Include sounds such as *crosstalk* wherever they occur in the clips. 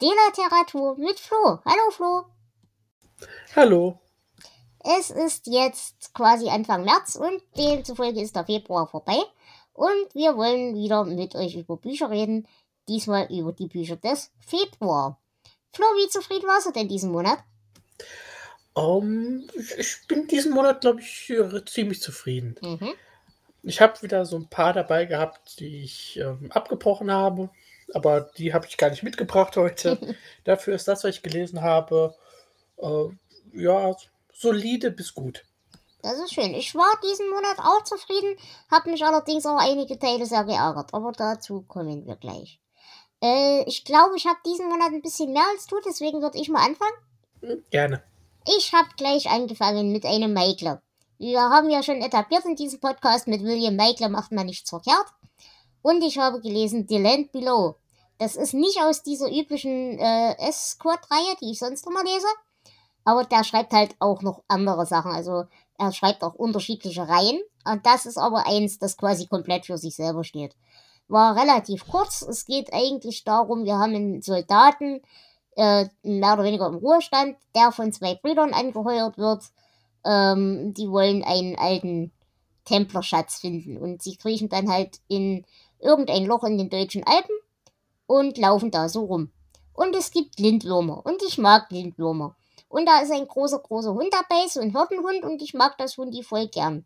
der Literatur mit Flo. Hallo Flo. Hallo. Es ist jetzt quasi Anfang März und demzufolge ist der Februar vorbei. Und wir wollen wieder mit euch über Bücher reden. Diesmal über die Bücher des Februar. Flo, wie zufrieden warst du denn diesen Monat? Um, ich, ich bin diesen Monat, glaube ich, äh, ziemlich zufrieden. Mhm. Ich habe wieder so ein paar dabei gehabt, die ich ähm, abgebrochen habe, aber die habe ich gar nicht mitgebracht heute. *laughs* Dafür ist das, was ich gelesen habe, äh, ja, solide bis gut. Das ist schön. Ich war diesen Monat auch zufrieden, habe mich allerdings auch einige Teile sehr geärgert, aber dazu kommen wir gleich. Äh, ich glaube, ich habe diesen Monat ein bisschen mehr als du, deswegen würde ich mal anfangen. Hm, Gerne. Ich habe gleich angefangen mit einem Meikler. Wir haben ja schon etabliert in diesem Podcast, mit William Meikler macht man nichts verkehrt. Und ich habe gelesen The Land Below. Das ist nicht aus dieser üblichen äh, S-Quad-Reihe, die ich sonst immer lese. Aber der schreibt halt auch noch andere Sachen. Also er schreibt auch unterschiedliche Reihen. Und das ist aber eins, das quasi komplett für sich selber steht. War relativ kurz. Es geht eigentlich darum, wir haben einen Soldaten, äh, mehr oder weniger im Ruhestand, der von zwei Brüdern angeheuert wird. Ähm, die wollen einen alten Templerschatz finden. Und sie kriechen dann halt in irgendein Loch in den deutschen Alpen und laufen da so rum. Und es gibt Lindwürmer. Und ich mag Lindwürmer. Und da ist ein großer, großer Hund dabei, so ein Hirtenhund, und ich mag das Hundi voll gern.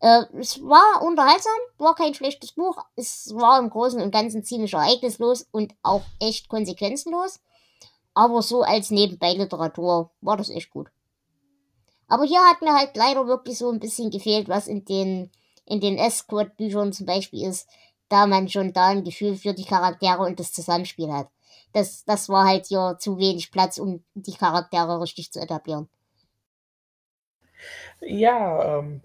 Äh, es war unterhaltsam, war kein schlechtes Buch. Es war im Großen und Ganzen ziemlich ereignislos und auch echt konsequenzenlos. Aber so als Nebenbei-Literatur war das echt gut. Aber hier hat mir halt leider wirklich so ein bisschen gefehlt, was in den, in den Escort-Büchern zum Beispiel ist, da man schon da ein Gefühl für die Charaktere und das Zusammenspiel hat. Das, das war halt hier zu wenig Platz, um die Charaktere richtig zu etablieren. Ja, ähm,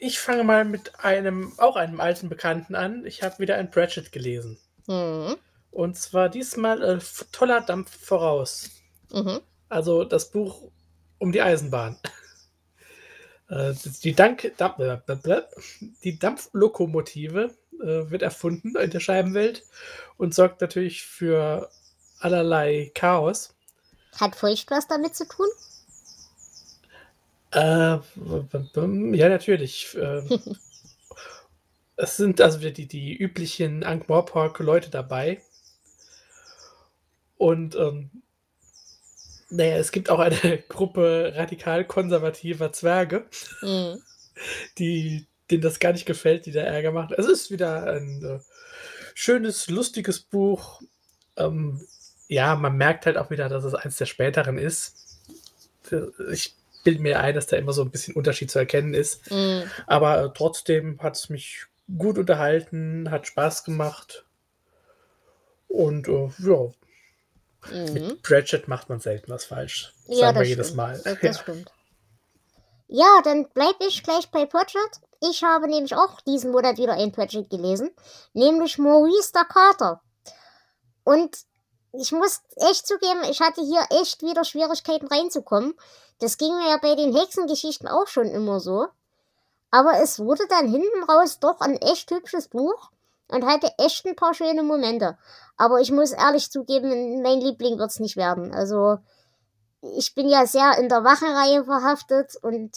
ich fange mal mit einem, auch einem alten Bekannten an. Ich habe wieder ein Pratchett gelesen. Mhm. Und zwar diesmal äh, Toller Dampf voraus. Mhm. Also das Buch um die Eisenbahn. *laughs* Äh, Die, Dank, Dampf, äh, die Dampflokomotive äh, wird erfunden in der Scheibenwelt und sorgt natürlich für allerlei Chaos. Hat Feucht was damit zu tun? Äh, ja, natürlich. Äh, *laughs* es sind also wieder die, die üblichen Ankh-Morpork-Leute dabei. Und ähm, naja, es gibt auch eine *laughs* Gruppe radikal konservativer Zwerge, Mhm. die, denen das gar nicht gefällt, die da Ärger machen. Es ist wieder ein äh, schönes, lustiges Buch. Ähm, ja, man merkt halt auch wieder, dass es eins der späteren ist. Ich bilde mir ein, dass da immer so ein bisschen Unterschied zu erkennen ist. Mhm. Aber äh, trotzdem hat es mich gut unterhalten, hat Spaß gemacht. Und äh, ja, Mhm. mit Pratchett macht man selten was falsch. Ja, Sagen wir das jedes stimmt. Mal. Das, *laughs* Ja. stimmt. Ja, dann bleibe ich gleich bei Pratchett. Ich habe nämlich auch diesen Monat wieder ein Pratchett gelesen, nämlich Maurice der Kater. Und ich muss echt zugeben, ich hatte hier echt wieder Schwierigkeiten reinzukommen. Das ging mir ja bei den Hexengeschichten auch schon immer so. Aber es wurde dann hinten raus doch ein echt hübsches Buch und hatte echt ein paar schöne Momente. Aber ich muss ehrlich zugeben, mein Liebling wird's nicht werden. Also, ich bin ja sehr in der Wachenreihe verhaftet und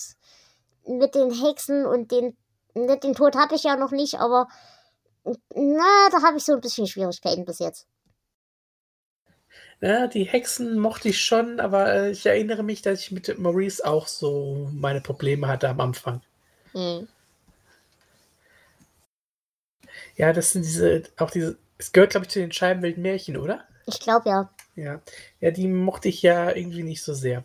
mit den Hexen und den, mit den Tod habe ich ja noch nicht, aber na, da habe ich so ein bisschen Schwierigkeiten bis jetzt. Ja, die Hexen mochte ich schon, aber äh, ich erinnere mich, dass ich mit Maurice auch so meine Probleme hatte am Anfang. Hm. Ja, das sind diese, auch diese, es gehört, glaube ich, zu den Scheibenwelten Märchen, oder? Ich glaube ja. Ja. Ja, die mochte ich ja irgendwie nicht so sehr.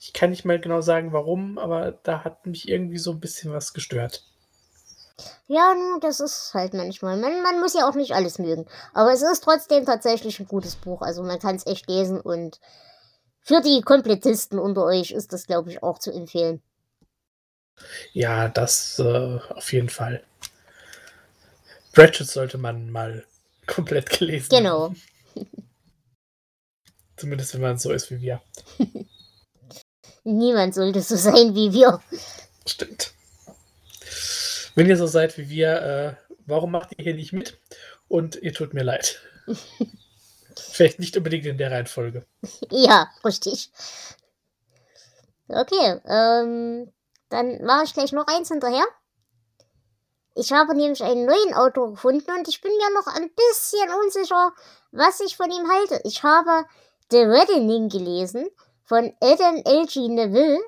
Ich kann nicht mal genau sagen, warum, aber da hat mich irgendwie so ein bisschen was gestört. Ja, nun, das ist halt manchmal. Man, man muss ja auch nicht alles mögen. Aber es ist trotzdem tatsächlich ein gutes Buch. Also man kann es echt lesen und für die Komplettisten unter euch ist das, glaube ich, auch zu empfehlen. Ja, das äh, auf jeden Fall. Pratchett sollte man mal *laughs* komplett gelesen Genau. haben. *laughs* Zumindest wenn man so ist wie wir. *laughs* Niemand sollte so sein wie wir. Stimmt. Wenn ihr so seid wie wir, äh, warum macht ihr hier nicht mit? Und ihr tut mir leid. *laughs* Vielleicht nicht unbedingt in der Reihenfolge. Ja, richtig. Okay, ähm, dann mache ich gleich noch eins hinterher. Ich habe nämlich einen neuen Autor gefunden und ich bin mir noch ein bisschen unsicher, was ich von ihm halte. Ich habe The Reddening gelesen von Adam L.G. Neville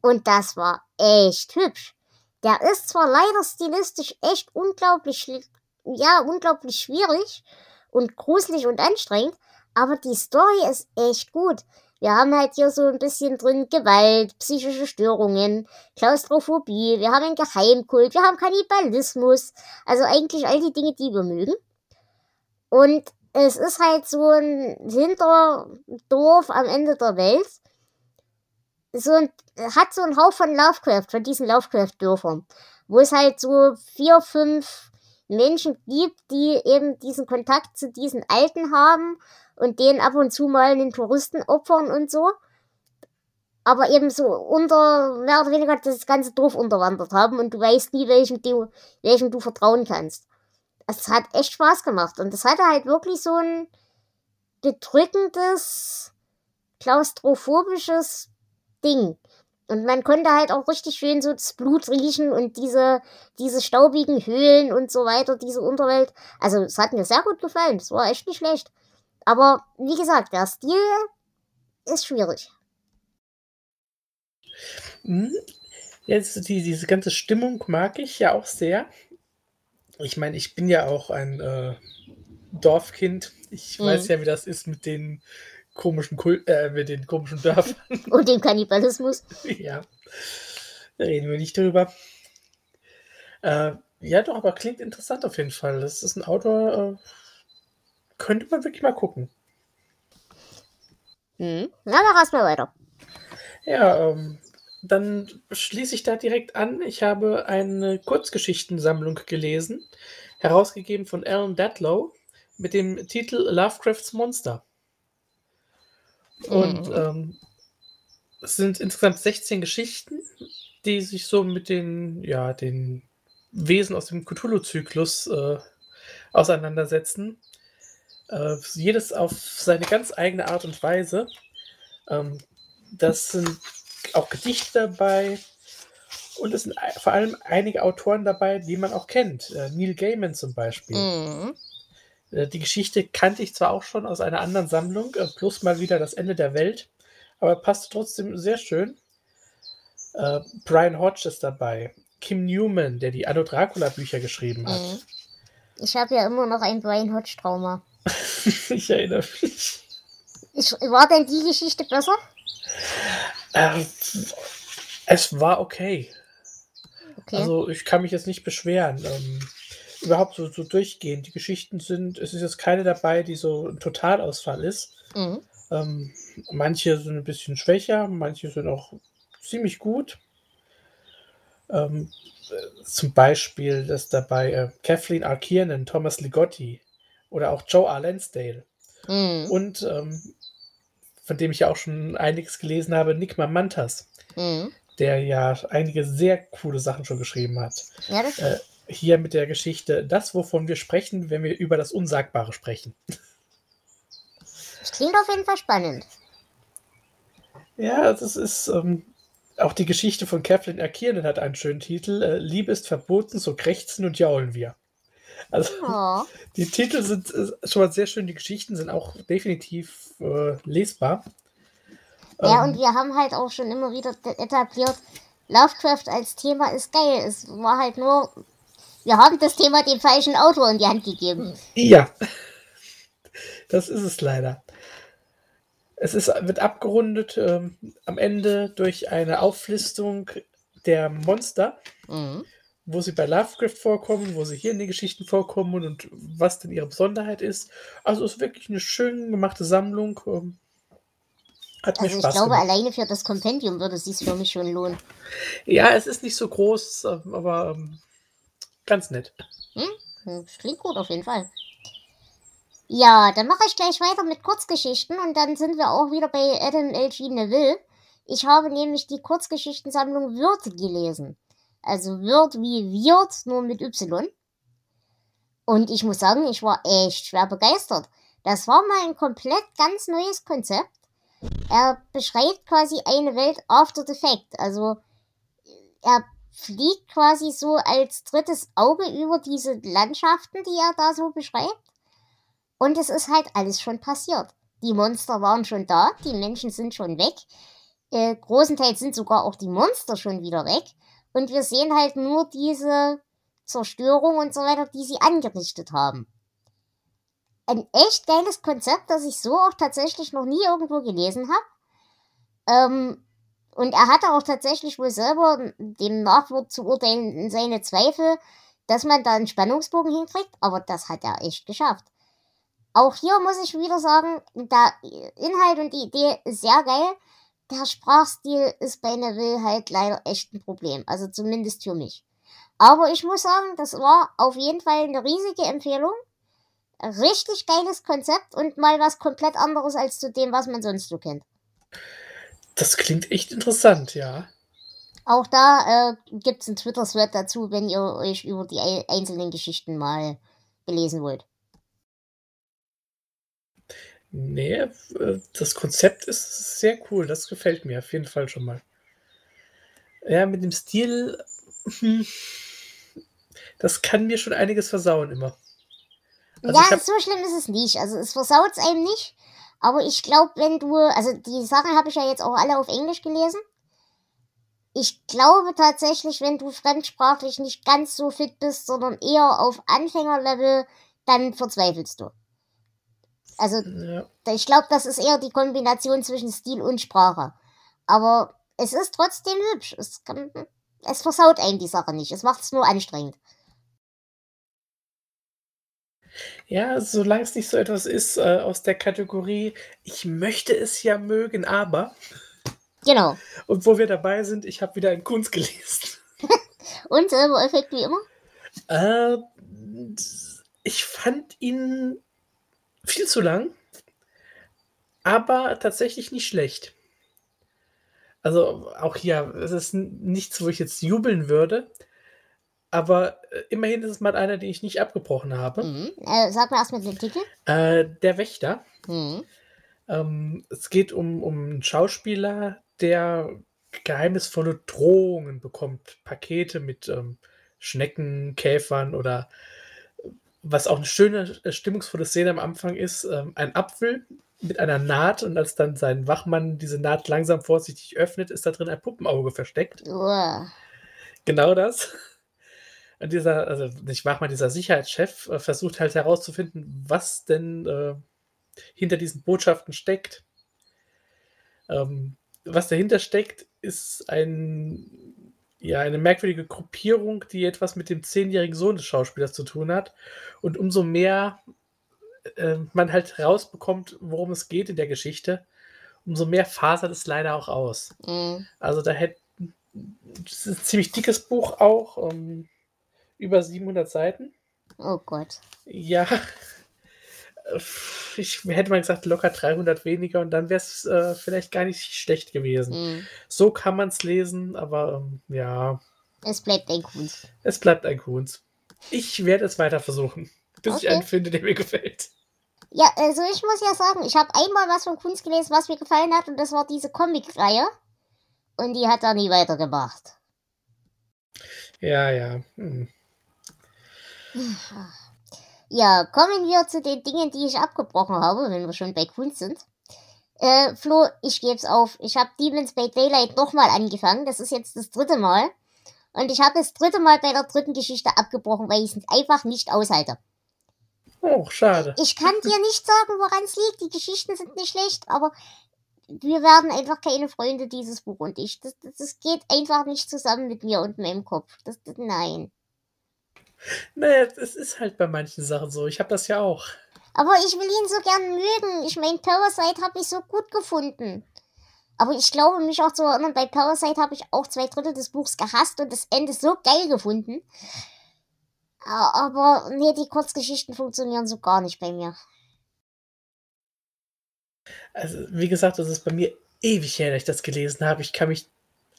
und das war echt hübsch. Der ist zwar leider stilistisch echt unglaublich, ja, unglaublich schwierig und gruselig und anstrengend, aber die Story ist echt gut. Wir haben halt hier so ein bisschen drin Gewalt, psychische Störungen, Klaustrophobie, wir haben einen Geheimkult, wir haben Kannibalismus, also eigentlich all die Dinge, die wir mögen. Und es ist halt so ein Hinterdorf am Ende der Welt. So ein, hat so einen Hauch von Lovecraft, von diesen Lovecraft-Dörfern, wo es halt so vier, fünf Menschen gibt, die eben diesen Kontakt zu diesen Alten haben und denen ab und zu mal einen Touristen opfern und so. Aber eben so unter, mehr oder weniger das ganze Dorf unterwandert haben und du weißt nie, welchem du, welchem du vertrauen kannst. Es hat echt Spaß gemacht und es hatte halt wirklich so ein bedrückendes, klaustrophobisches Ding. Und man konnte halt auch richtig schön so das Blut riechen und diese, diese staubigen Höhlen und so weiter, diese Unterwelt. Also, es hat mir sehr gut gefallen. Es war echt nicht schlecht. Aber, wie gesagt, der Stil ist schwierig. Hm? Jetzt die, diese ganze Stimmung mag ich ja auch sehr. Ich meine, ich bin ja auch ein äh, Dorfkind. Ich Mhm. weiß ja, wie das ist mit den komischen Kul äh, mit den komischen Dörfern. *laughs* Und dem Kannibalismus. ja. Da reden wir nicht drüber. Äh, ja, doch, aber klingt interessant auf jeden Fall. Das ist ein Autor, äh, könnte man wirklich mal gucken. Hm. Na, mach erst mal weiter. Ja, ähm, dann schließe ich da direkt an. Ich habe eine Kurzgeschichtensammlung gelesen, herausgegeben von Alan Datlow mit dem Titel Lovecrafts Monster. Und Mhm. ähm, es sind insgesamt 16 Geschichten, die sich so mit den, ja, den Wesen aus dem Cthulhu-Zyklus äh, auseinandersetzen. Äh, jedes auf seine ganz eigene Art und Weise. Ähm, das sind auch Gedichte dabei und es sind vor allem einige Autoren dabei, die man auch kennt. Äh, Neil Gaiman zum Beispiel. Mhm. Äh, Die Geschichte kannte ich zwar auch schon aus einer anderen Sammlung, äh, plus mal wieder das Ende der Welt, aber passt trotzdem sehr schön. Äh, Brian Hodge ist dabei. Kim Newman, der die Anno Dracula Bücher geschrieben hat. Mhm. Ich habe ja immer noch ein Brian Hodge-Trauma. *laughs* ich erinnere mich. Ich, war denn die Geschichte besser? Äh, es war okay. Okay. Also ich kann mich jetzt nicht beschweren. Ähm, überhaupt so, so durchgehend. Die Geschichten sind, es ist jetzt keine dabei, die so ein Totalausfall ist. mhm. Ähm, manche sind ein bisschen schwächer, manche sind auch ziemlich gut. Ähm, äh, zum Beispiel ist dabei äh, Kathleen R. Kiernan, Thomas Ligotti oder auch Joe R. Lansdale. Mhm. Und ähm, von dem ich ja auch schon einiges gelesen habe, Nick Mamantas, Mhm. der ja einige sehr coole Sachen schon geschrieben hat. Ja, das Äh, hier mit der Geschichte, das, wovon wir sprechen, wenn wir über das Unsagbare sprechen. das klingt auf jeden Fall spannend. Ja, das ist ähm, auch die Geschichte von Kathleen R. Kiernan hat einen schönen Titel. Äh, Liebe ist verboten, so krächzen und jaulen wir. Also Oh. die Titel sind äh, schon mal sehr schön, die Geschichten sind auch definitiv äh, lesbar. Ja, Ähm, und wir haben halt auch schon immer wieder de- etabliert, Lovecraft als Thema ist geil. Es war halt nur, wir haben das Thema dem falschen Autor in die Hand gegeben. Ja, das ist es leider. Es ist, wird abgerundet ähm, am Ende durch eine Auflistung der Monster, Mhm. Wo sie bei Lovecraft vorkommen, wo sie hier in den Geschichten vorkommen und was denn ihre Besonderheit ist. Also es ist wirklich eine schön gemachte Sammlung. ähm, Hat mir Also ich Spaß glaube, gemacht. alleine für das Kompendium würde es sich für mich schon lohnen. Ja, es ist nicht so groß, ähm, aber ähm, ganz nett. Hm, klingt gut auf jeden Fall. Ja, dann mache ich gleich weiter mit Kurzgeschichten und dann sind wir auch wieder bei Adam L.G. Neville. Ich habe nämlich die Kurzgeschichtensammlung Würth gelesen. Also Würth wie Wirt, nur mit Y. Und ich muss sagen, ich war echt schwer begeistert. Das war mal ein komplett ganz neues Konzept. Er beschreibt quasi eine Welt after the fact. Also er fliegt quasi so als drittes Auge über diese Landschaften, die er da so beschreibt. Und es ist halt alles schon passiert. Die Monster waren schon da, die Menschen sind schon weg. Äh, großenteils sind sogar auch die Monster schon wieder weg. Und wir sehen halt nur diese Zerstörung und so weiter, die sie angerichtet haben. Ein echt geiles Konzept, das ich so auch tatsächlich noch nie irgendwo gelesen habe. Ähm, und er hatte auch tatsächlich wohl selber dem Nachwort zu urteilen seine Zweifel, dass man da einen Spannungsbogen hinkriegt, aber das hat er echt geschafft. Auch hier muss ich wieder sagen, der Inhalt und die Idee sehr geil. Der Sprachstil ist bei Neville halt leider echt ein Problem. Also zumindest für mich. Aber ich muss sagen, das war auf jeden Fall eine riesige Empfehlung. Richtig geiles Konzept und mal was komplett anderes als zu dem, was man sonst so kennt. Das klingt echt interessant, ja. Auch da äh, gibt es einen Twitter-Thread dazu, wenn ihr euch über die ei- einzelnen Geschichten mal belesen wollt. Nee, äh, das Konzept ist sehr cool. Das gefällt mir auf jeden Fall schon mal. Ja, mit dem Stil, hm, das kann mir schon einiges versauen immer. Also ja, hab, so schlimm ist es nicht. Also es versaut einem nicht. Aber ich glaube, wenn du, also die Sachen habe ich ja jetzt auch alle auf Englisch gelesen. Ich glaube tatsächlich, wenn du fremdsprachlich nicht ganz so fit bist, sondern eher auf Anfängerlevel, dann verzweifelst du. Also ja, ich glaube, das ist eher die Kombination zwischen Stil und Sprache. Aber es ist trotzdem hübsch. Es, kann, es versaut einem die Sache nicht. Es macht es nur anstrengend. ja, solange es nicht so etwas ist äh, aus der Kategorie, ich möchte es ja mögen, aber. Genau. Und wo wir dabei sind, ich habe wieder einen Kunst gelesen. *laughs* Und selber Effekt wie immer? Äh, ich fand ihn viel zu lang, aber tatsächlich nicht schlecht. Also auch hier, es ist nichts, wo ich jetzt jubeln würde, aber äh, immerhin ist es mal einer, den ich nicht abgebrochen habe. Mhm. Äh, sag mal erstmal den Titel. Äh, der Wächter. Mhm. Ähm, es geht um, um einen Schauspieler, der geheimnisvolle Drohungen bekommt. Pakete mit ähm, Schnecken, Käfern oder was auch eine schöne, äh, stimmungsvolle Szene am Anfang ist, ähm, ein Apfel mit einer Naht und als dann sein Wachmann diese Naht langsam vorsichtig öffnet, ist da drin ein Puppenauge versteckt. Genau das. Und dieser, also nicht Wachmann, dieser Sicherheitschef äh, versucht halt herauszufinden, was denn äh, hinter diesen Botschaften steckt. Ähm, was dahinter steckt, ist ein, ja, eine merkwürdige Gruppierung, die etwas mit dem zehnjährigen Sohn des Schauspielers zu tun hat. Und umso mehr äh, man halt rausbekommt, worum es geht in der Geschichte, umso mehr fasert es leider auch aus. Mhm. Also da hätte das ist ein ziemlich dickes Buch auch, ähm, über 700 Seiten. Oh Gott. Ja, ich hätte mal gesagt, locker 300 weniger und dann wäre es äh, vielleicht gar nicht schlecht gewesen. Mhm. So kann man es lesen, aber ähm, ja, Es bleibt ein Kunst. es bleibt ein Kunst. Ich werde es weiter versuchen, bis ich Okay. einen finde, der mir gefällt. Ja, also ich muss ja sagen, ich habe einmal was von Kunst gelesen, was mir gefallen hat, und das war diese Comic-Reihe. Und die hat er nie weitergemacht. Ja, ja. Hm. Ja, kommen wir zu den Dingen, die ich abgebrochen habe, wenn wir schon bei Kunst sind. Äh, Flo, ich geb's auf. Ich habe Demons by Daylight nochmal angefangen. Das ist jetzt das dritte Mal. Und ich habe das dritte Mal bei der dritten Geschichte abgebrochen, weil ich es einfach nicht aushalte. Oh, schade. Ich kann dir nicht sagen, woran es liegt. Die Geschichten sind nicht schlecht, aber wir werden einfach keine Freunde, dieses Buch und ich. Das, das, das geht einfach nicht zusammen mit mir und meinem Kopf. Das, das, nein. Naja, es ist halt bei manchen Sachen so. Ich habe das ja auch. Aber ich will ihn so gern mögen. Ich mein, Parasite habe ich so gut gefunden. Aber ich glaube, mich auch zu erinnern, bei Parasite habe ich auch zwei Drittel des Buchs gehasst und das Ende so geil gefunden. Aber nee, die Kurzgeschichten funktionieren so gar nicht bei mir. Also, wie gesagt, das ist bei mir ewig her, dass ich das gelesen habe. Ich kann mich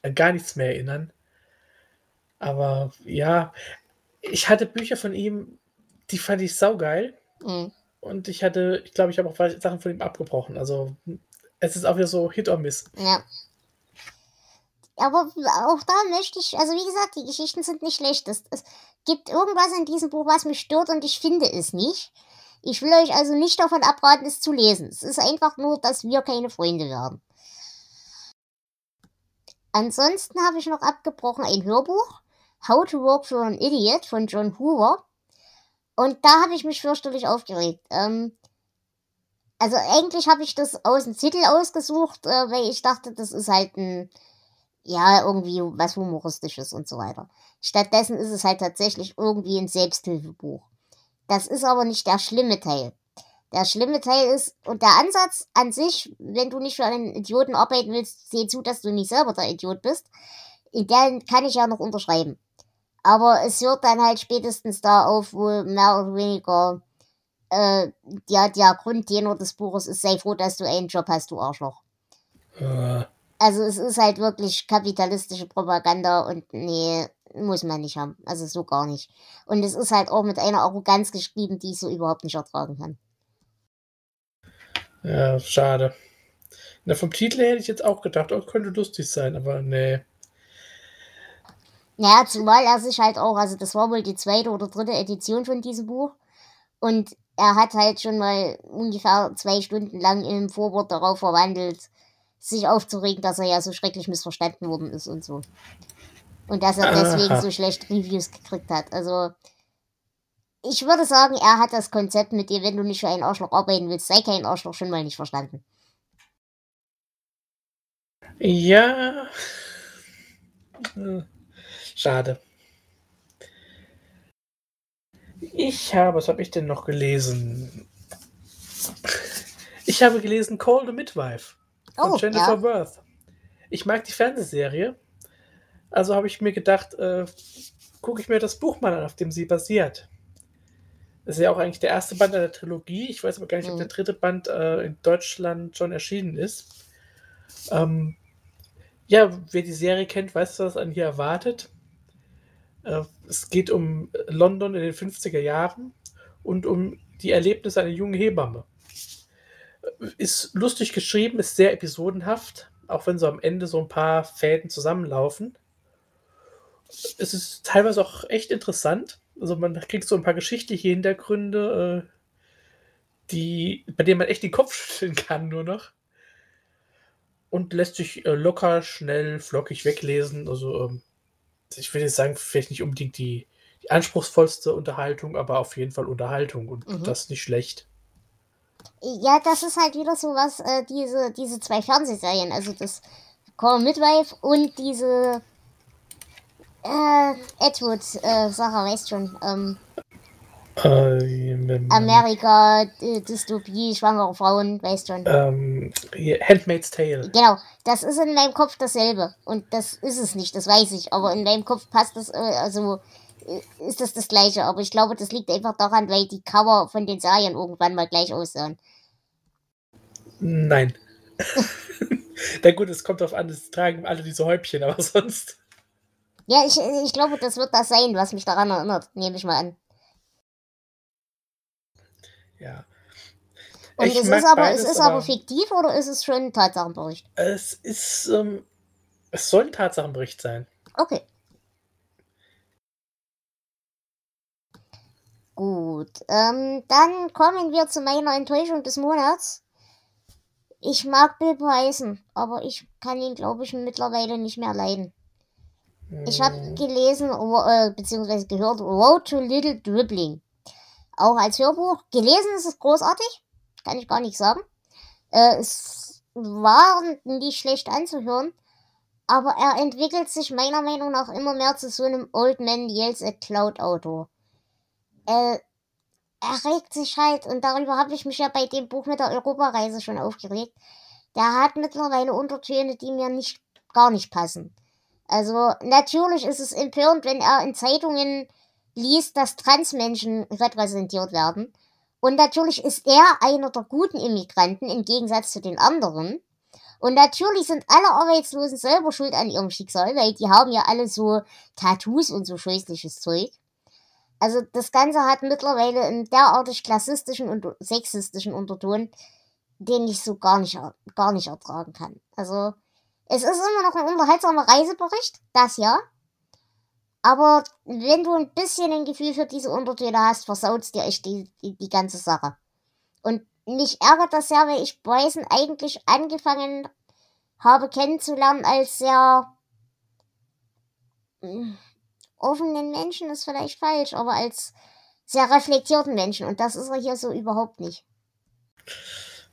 an gar nichts mehr erinnern. Aber ja, ich hatte Bücher von ihm, die fand ich saugeil. Mhm. Und ich hatte, ich glaube, ich habe auch Sachen von ihm abgebrochen. Also es ist auch wieder so Hit or Miss. Ja. Aber auch da möchte ich, also wie gesagt, die Geschichten sind nicht schlecht. Es, es gibt irgendwas in diesem Buch, was mich stört und ich finde es nicht. Ich will euch also nicht davon abraten, es zu lesen. Es ist einfach nur, dass wir keine Freunde werden. Ansonsten habe ich noch abgebrochen ein Hörbuch. How to Work for an Idiot von John Hoover. Und da habe ich mich fürchterlich aufgeregt. Ähm, also eigentlich habe ich das aus dem Titel ausgesucht, äh, weil ich dachte, das ist halt ein, ja, irgendwie was Humoristisches und so weiter. Stattdessen ist es halt tatsächlich irgendwie ein Selbsthilfebuch. Das ist aber nicht der schlimme Teil. Der schlimme Teil ist, und der Ansatz an sich, wenn du nicht für einen Idioten arbeiten willst, seh zu, dass du nicht selber der Idiot bist, in den kann ich ja noch unterschreiben. Aber es hört dann halt spätestens da auf, wo mehr oder weniger äh, ja, der Grundtenor des Buches ist, sei froh, dass du einen Job hast, du Arschloch. Äh. Also es ist halt wirklich kapitalistische Propaganda und nee, muss man nicht haben. Also so gar nicht. Und es ist halt auch mit einer Arroganz geschrieben, die ich so überhaupt nicht ertragen kann. Ja, schade. Na, vom Titel hätte ich jetzt auch gedacht, oh, könnte lustig sein, aber nee. Naja, zumal er sich halt auch, also das war wohl die zweite oder dritte Edition von diesem Buch. Und er hat halt schon mal ungefähr zwei Stunden lang im Vorwort darauf verwandelt, sich aufzuregen, dass er ja so schrecklich missverstanden worden ist und so. Und dass er deswegen so schlecht Reviews gekriegt hat. Also, ich würde sagen, er hat das Konzept mit dir, wenn du nicht für einen Arschloch arbeiten willst, sei kein Arschloch, schon mal nicht verstanden. Ja. Schade. Ich habe, was habe ich denn noch gelesen? Ich habe gelesen Call the Midwife von Oh, Jennifer ja. Worth. Ich mag die Fernsehserie, also habe ich mir gedacht, äh, gucke ich mir das Buch mal an, auf dem sie basiert. Das ist ja auch eigentlich der erste Band einer Trilogie. Ich weiß aber gar nicht, ob Mhm. der dritte Band äh, in Deutschland schon erschienen ist. Ähm, ja, wer die Serie kennt, weiß, was einen hier erwartet. Äh, es geht um London in den 50er Jahren und um die Erlebnisse einer jungen Hebamme. Ist lustig geschrieben, ist sehr episodenhaft, auch wenn so am Ende so ein paar Fäden zusammenlaufen. Es ist teilweise auch echt interessant. Also man kriegt so ein paar geschichtliche Hintergründe, äh, die, bei denen man echt den Kopf *laughs* schütteln kann nur noch. Und lässt sich äh, locker, schnell, flockig weglesen. Also ähm, ich will jetzt sagen, vielleicht nicht unbedingt die, die anspruchsvollste Unterhaltung, aber auf jeden Fall Unterhaltung und Mhm. das nicht schlecht. Ja, das ist halt wieder so was, äh, diese, diese zwei Fernsehserien, also das Call Midwife und diese äh, Edward-Sache, weißt schon, ähm, Ähm, Amerika, äh, Dystopie, schwangere Frauen, weißt schon. ähm, Handmaid's Tale. Genau, das ist in meinem Kopf dasselbe. Und das ist es nicht, das weiß ich. Aber in meinem Kopf passt das, äh, also äh, ist das das gleiche. Aber ich glaube, das liegt einfach daran, weil die Cover von den Serien irgendwann mal gleich aussahen. Nein. *laughs* Na gut, es kommt darauf an, es tragen alle diese Häubchen, aber sonst. Ja, ich, ich glaube, das wird das sein, was mich daran erinnert, nehme ich mal an. Ja. Und Ich es ist aber, beides, es ist aber aber- fiktiv oder ist es schon ein Tatsachenbericht? Es ist, ähm, es soll ein Tatsachenbericht sein. Okay. Gut, ähm, dann kommen wir zu meiner Enttäuschung des Monats. Ich mag Bill Bryson, aber ich kann ihn, glaube ich, mittlerweile nicht mehr leiden. Ich habe Hm, gelesen, äh, beziehungsweise gehört, Road to Little Dribbling. Auch als Hörbuch. Gelesen ist es großartig, kann ich gar nicht sagen. Äh, es war nicht schlecht anzuhören, aber er entwickelt sich meiner Meinung nach immer mehr zu so einem Old Man Yells at Cloud Autor. äh, er regt sich halt, und darüber habe ich mich ja bei dem Buch mit der Europareise schon aufgeregt. Der hat mittlerweile Untertöne, die mir nicht gar nicht passen. Also natürlich ist es empörend, wenn er in Zeitungen liest, dass Transmenschen repräsentiert werden. Und natürlich ist er einer der guten Immigranten im Gegensatz zu den anderen. Und natürlich sind alle Arbeitslosen selber schuld an ihrem Schicksal, weil die haben ja alle so Tattoos und so scheußliches Zeug. Also das Ganze hat mittlerweile einen derartig klassistischen und sexistischen Unterton, den ich so gar nicht, gar nicht ertragen kann. Also es ist immer noch ein unterhaltsamer Reisebericht, das ja. Aber wenn du ein bisschen ein Gefühl für diese Untertöne hast, versaut dir echt die, die, die ganze Sache. Und mich ärgert das sehr, weil ich Bryson eigentlich angefangen habe kennenzulernen als sehr hm, offenen Menschen ist vielleicht falsch, aber als sehr reflektierten Menschen. Und das ist er hier so überhaupt nicht.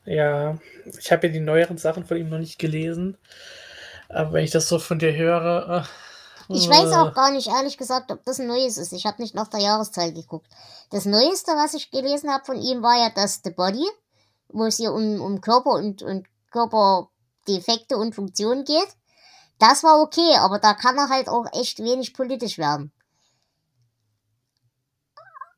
Ja, ich habe ja die neueren Sachen von ihm noch nicht gelesen. Aber wenn ich das so von dir höre. Äh, ich weiß auch gar nicht, ehrlich gesagt, ob das ein neues ist. Ich habe nicht nach der Jahreszahl geguckt. Das Neueste, was ich gelesen habe von ihm, war ja das The Body, wo es hier um, um Körper und, und Körperdefekte und Funktionen geht. Das war okay, aber da kann er halt auch echt wenig politisch werden.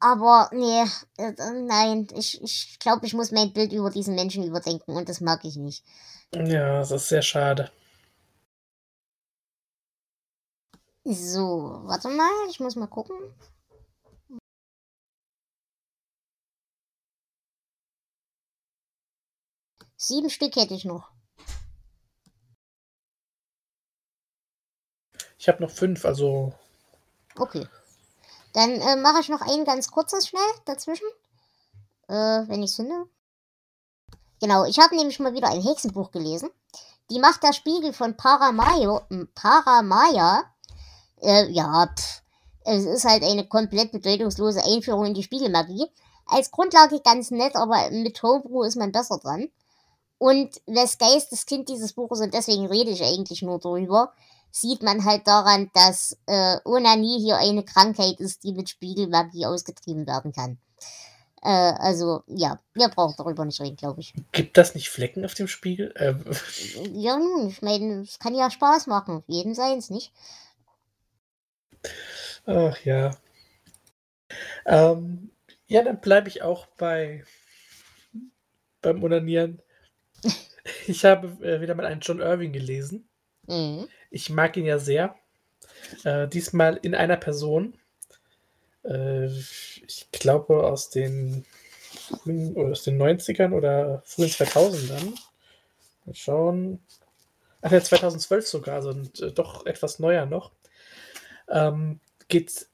Aber nee, äh, nein, ich, ich glaube, ich muss mein Bild über diesen Menschen überdenken und das mag ich nicht. Ja, das ist sehr schade. So, warte mal, ich muss mal gucken. Sieben Stück hätte ich noch. Ich habe noch fünf, also. Okay. Dann äh, mache ich noch ein ganz kurzes schnell dazwischen. Äh, wenn ich finde. Genau, ich habe nämlich mal wieder ein Hexenbuch gelesen. Die Macht der Spiegel von Paramayo, Paramaya. Äh, ja, pff, es ist halt eine komplett bedeutungslose Einführung in die Spiegelmagie. Als Grundlage ganz nett, aber mit Homebrew ist man besser dran. Und wes Kind dieses Buches, und deswegen rede ich eigentlich nur darüber, sieht man halt daran, dass äh, Onanie hier eine Krankheit ist, die mit Spiegelmagie ausgetrieben werden kann. Äh, also, ja, wir brauchen darüber nicht reden, glaube ich. Gibt das nicht Flecken auf dem Spiegel? Äh, *laughs* ja, nun, ich meine, es kann ja Spaß machen. Jeden seins, nicht? Ach ja. Ähm, ja, dann bleibe ich auch bei beim Onanieren. *laughs* Ich habe äh, wieder mal einen John Irving gelesen. Mhm. Ich mag ihn ja sehr. Äh, diesmal in einer Person. Äh, ich glaube aus den, aus den 90ern oder frühen 2000ern. Mal schauen. Ach ja, 2012 sogar, also äh, doch etwas neuer noch. Ähm, geht,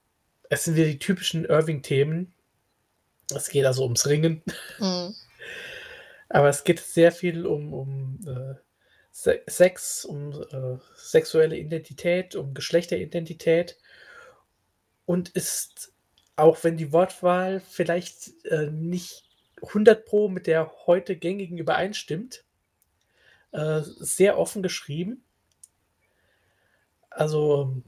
es sind wieder die typischen Irving-Themen. Es geht also ums Ringen. Mhm. *laughs* Aber es geht sehr viel um, um äh, Sex, um äh, sexuelle Identität, um Geschlechteridentität und ist, auch wenn die Wortwahl vielleicht äh, nicht 100 pro mit der heute gängigen übereinstimmt, äh, sehr offen geschrieben. Also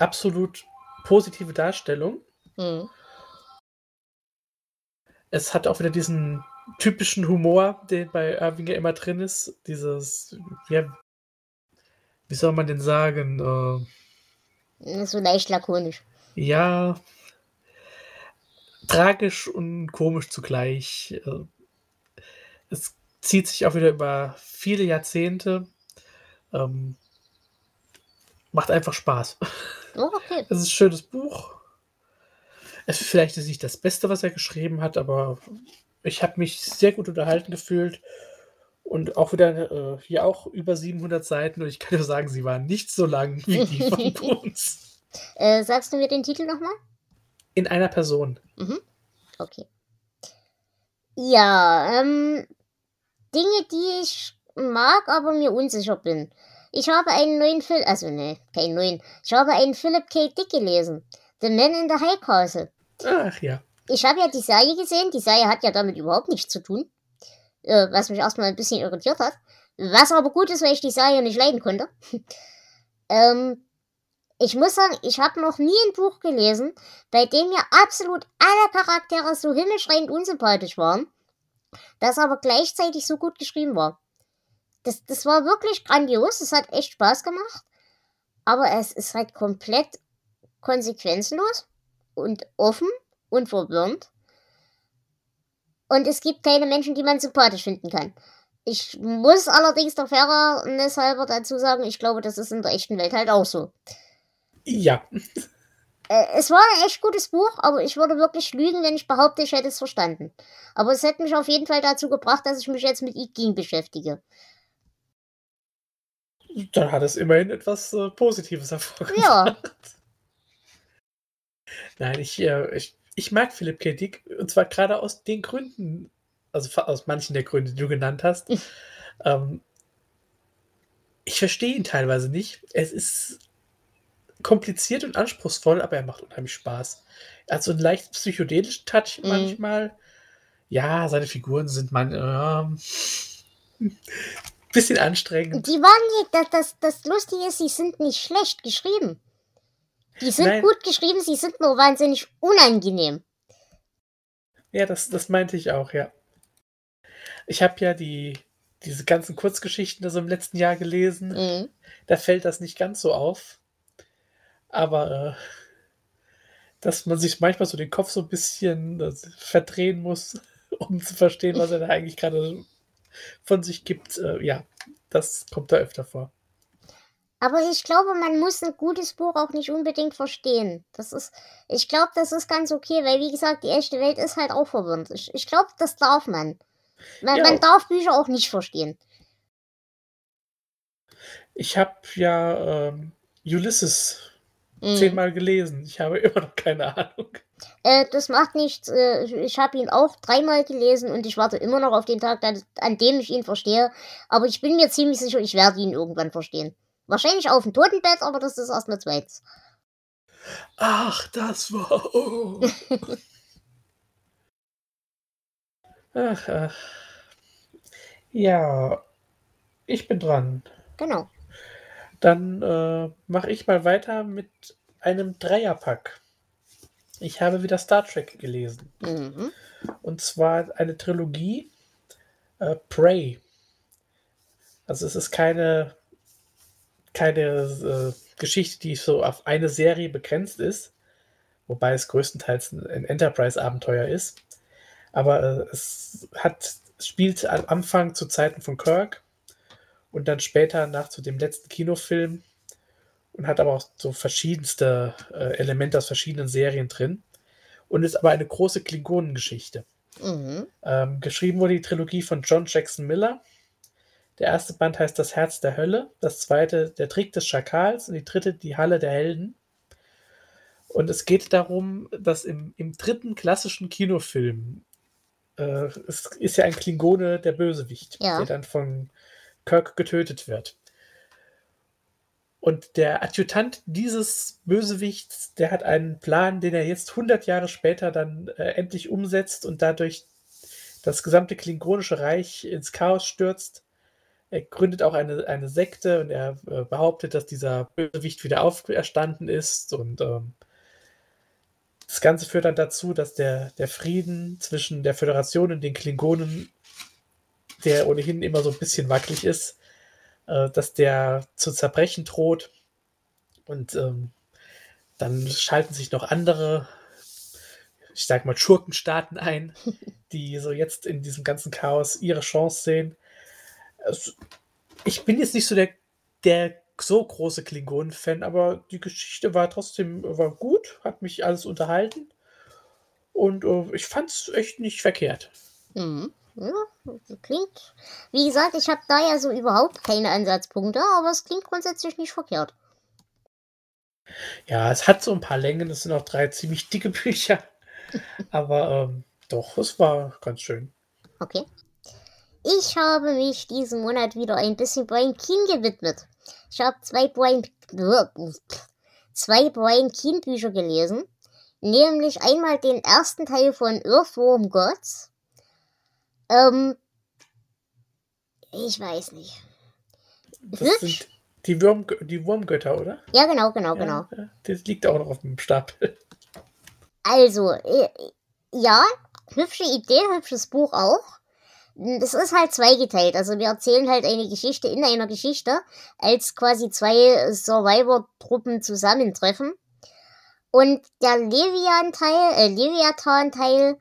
absolut positive Darstellung. Mhm. Es hat auch wieder diesen typischen Humor, der bei Irving ja immer drin ist. Dieses, ja, wie soll man denn sagen? Äh, so leicht lakonisch. Ja, tragisch und komisch zugleich. Äh, es zieht sich auch wieder über viele Jahrzehnte. Ähm, macht einfach Spaß. Oh, okay. *laughs* Es ist ein schönes Buch. Es ist vielleicht nicht das Beste, was er geschrieben hat, aber ich habe mich sehr gut unterhalten gefühlt und auch wieder äh, hier auch über 700 Seiten und ich kann nur sagen, sie waren nicht so lang wie die *laughs* von uns. Äh, sagst du mir den Titel nochmal? In einer Person. Mhm. Okay. Ja, ähm, Dinge, die ich mag, aber mir unsicher bin. Ich habe einen neuen Film, also ne, keinen neuen. Ich habe einen Philip K. Dick gelesen. The Man in the High Castle. Ach ja ich habe ja die Serie gesehen. Die Serie hat ja damit überhaupt nichts zu tun. Äh, was mich erstmal ein bisschen irritiert hat. Was aber gut ist, weil ich die Serie nicht leiden konnte. *laughs* ähm, ich muss sagen, ich habe noch nie ein Buch gelesen, bei dem mir absolut alle Charaktere so himmelschreiend unsympathisch waren, das aber gleichzeitig so gut geschrieben war. Das, das war wirklich grandios, es hat echt Spaß gemacht, aber es ist halt komplett konsequenzlos und offen und verwirrend. Und es gibt keine Menschen, die man sympathisch finden kann. Ich muss allerdings der Fairness halber dazu sagen, ich glaube, das ist in der echten Welt halt auch so. Ja. Äh, es war ein echt gutes Buch, aber ich würde wirklich lügen, wenn ich behaupte, ich hätte es verstanden. Aber es hätte mich auf jeden Fall dazu gebracht, dass ich mich jetzt mit Iking beschäftige. Dann hat es immerhin etwas äh, Positives hervorgebracht. Ja. *laughs* Nein, ich, äh, ich, ich mag Philipp K. Dick und zwar gerade aus den Gründen, also aus manchen der Gründe, die du genannt hast. ähm, ich verstehe ihn teilweise nicht. Es ist kompliziert und anspruchsvoll, aber er macht unheimlich Spaß. Er hat so einen leicht psychedelischen Touch Mhm. manchmal. Ja, seine Figuren sind man ähm, bisschen anstrengend. Die waren nicht, das, das, das Lustige ist, sie sind nicht schlecht geschrieben. Die sind Nein. gut geschrieben, sie sind nur wahnsinnig unangenehm. Ja, das, das meinte ich auch, ja. Ich habe ja die, diese ganzen Kurzgeschichten also im letzten Jahr gelesen. Mhm. Da fällt das nicht ganz so auf. Aber äh, dass man sich manchmal so den Kopf so ein bisschen äh, verdrehen muss, *laughs* um zu verstehen, was er da eigentlich gerade von sich gibt, äh, ja, das kommt da öfter vor. Aber ich glaube, man muss ein gutes Buch auch nicht unbedingt verstehen. Das ist, ich glaube, das ist ganz okay, weil wie gesagt, die echte Welt ist halt auch verwirrend. Ich, ich glaube, das darf man. Man, Ja. man darf Bücher auch nicht verstehen. Ich habe ja ähm, Ulysses Mhm. zehnmal gelesen. Ich habe *laughs* immer noch keine Ahnung. Äh, das macht nichts. Äh, ich habe ihn auch dreimal gelesen und ich warte immer noch auf den Tag, an, an dem ich ihn verstehe. Aber ich bin mir ziemlich sicher, ich werde ihn irgendwann verstehen. Wahrscheinlich auf dem Totenbett, aber das ist erst mal zweites. Ach, das war. Oh. ach, ach. Ja, ich bin dran. Genau. Dann äh, mache ich mal weiter mit einem Dreierpack. Ich habe wieder Star Trek gelesen. Mhm. Und zwar eine Trilogie, äh, Prey. Also es ist keine, keine äh, Geschichte, die so auf eine Serie begrenzt ist, wobei es größtenteils ein, Enterprise-Abenteuer ist. Aber äh, es hat, spielt am Anfang zu Zeiten von Kirk und dann später nach zu dem letzten Kinofilm und hat aber auch so verschiedenste äh, Elemente aus verschiedenen Serien drin und ist aber eine große Klingonengeschichte. Mhm. Ähm, geschrieben wurde die Trilogie von John Jackson Miller. Der erste Band heißt Das Herz der Hölle, das zweite Der Trick des Schakals und die dritte Die Halle der Helden. Und es geht darum, dass im, im dritten klassischen Kinofilm äh, es ist ja ein Klingone der Bösewicht, Ja. der dann von Kirk getötet wird. Und der Adjutant dieses Bösewichts, der hat einen Plan, den er jetzt 100 Jahre später dann äh, endlich umsetzt und dadurch das gesamte klingonische Reich ins Chaos stürzt. Er gründet auch eine, eine Sekte und er äh, behauptet, dass dieser Bösewicht wieder auferstanden ist. Und ähm, das Ganze führt dann dazu, dass der, der Frieden zwischen der Föderation und den Klingonen, der ohnehin immer so ein bisschen wackelig ist, äh, dass der zu zerbrechen droht. Und ähm, dann schalten sich noch andere, ich sag mal, Schurkenstaaten ein, *laughs* die so jetzt in diesem ganzen Chaos ihre Chance sehen. Also, ich bin jetzt nicht so der, der so große Klingonen-Fan, aber die Geschichte war trotzdem war gut, hat mich alles unterhalten. Und äh, ich fand es echt nicht verkehrt. Mhm. Ja, klingt. Wie gesagt, ich habe da ja so überhaupt keine Ansatzpunkte, aber es klingt grundsätzlich nicht verkehrt. Ja, es hat so ein paar Längen, es sind auch drei ziemlich dicke Bücher. *laughs* Aber ähm, doch, es war ganz schön. Okay. Ich habe mich diesen Monat wieder ein bisschen Brian Keane gewidmet. Ich habe zwei Brian, zwei Brian Keane Bücher gelesen. Nämlich einmal den ersten Teil von Earthworm Gods. Ähm, ich weiß nicht. Das sind Die, Wurm, die Wurmgötter, oder? Ja, genau, genau, ja, genau. Das liegt auch noch auf dem Stapel. Also, äh, ja, hübsche Idee, hübsches Buch auch. Das ist halt zweigeteilt. Also wir erzählen halt eine Geschichte in einer Geschichte, als quasi zwei Survivor-Truppen zusammentreffen. Und der Levian-Teil, äh, Leviathan-Teil,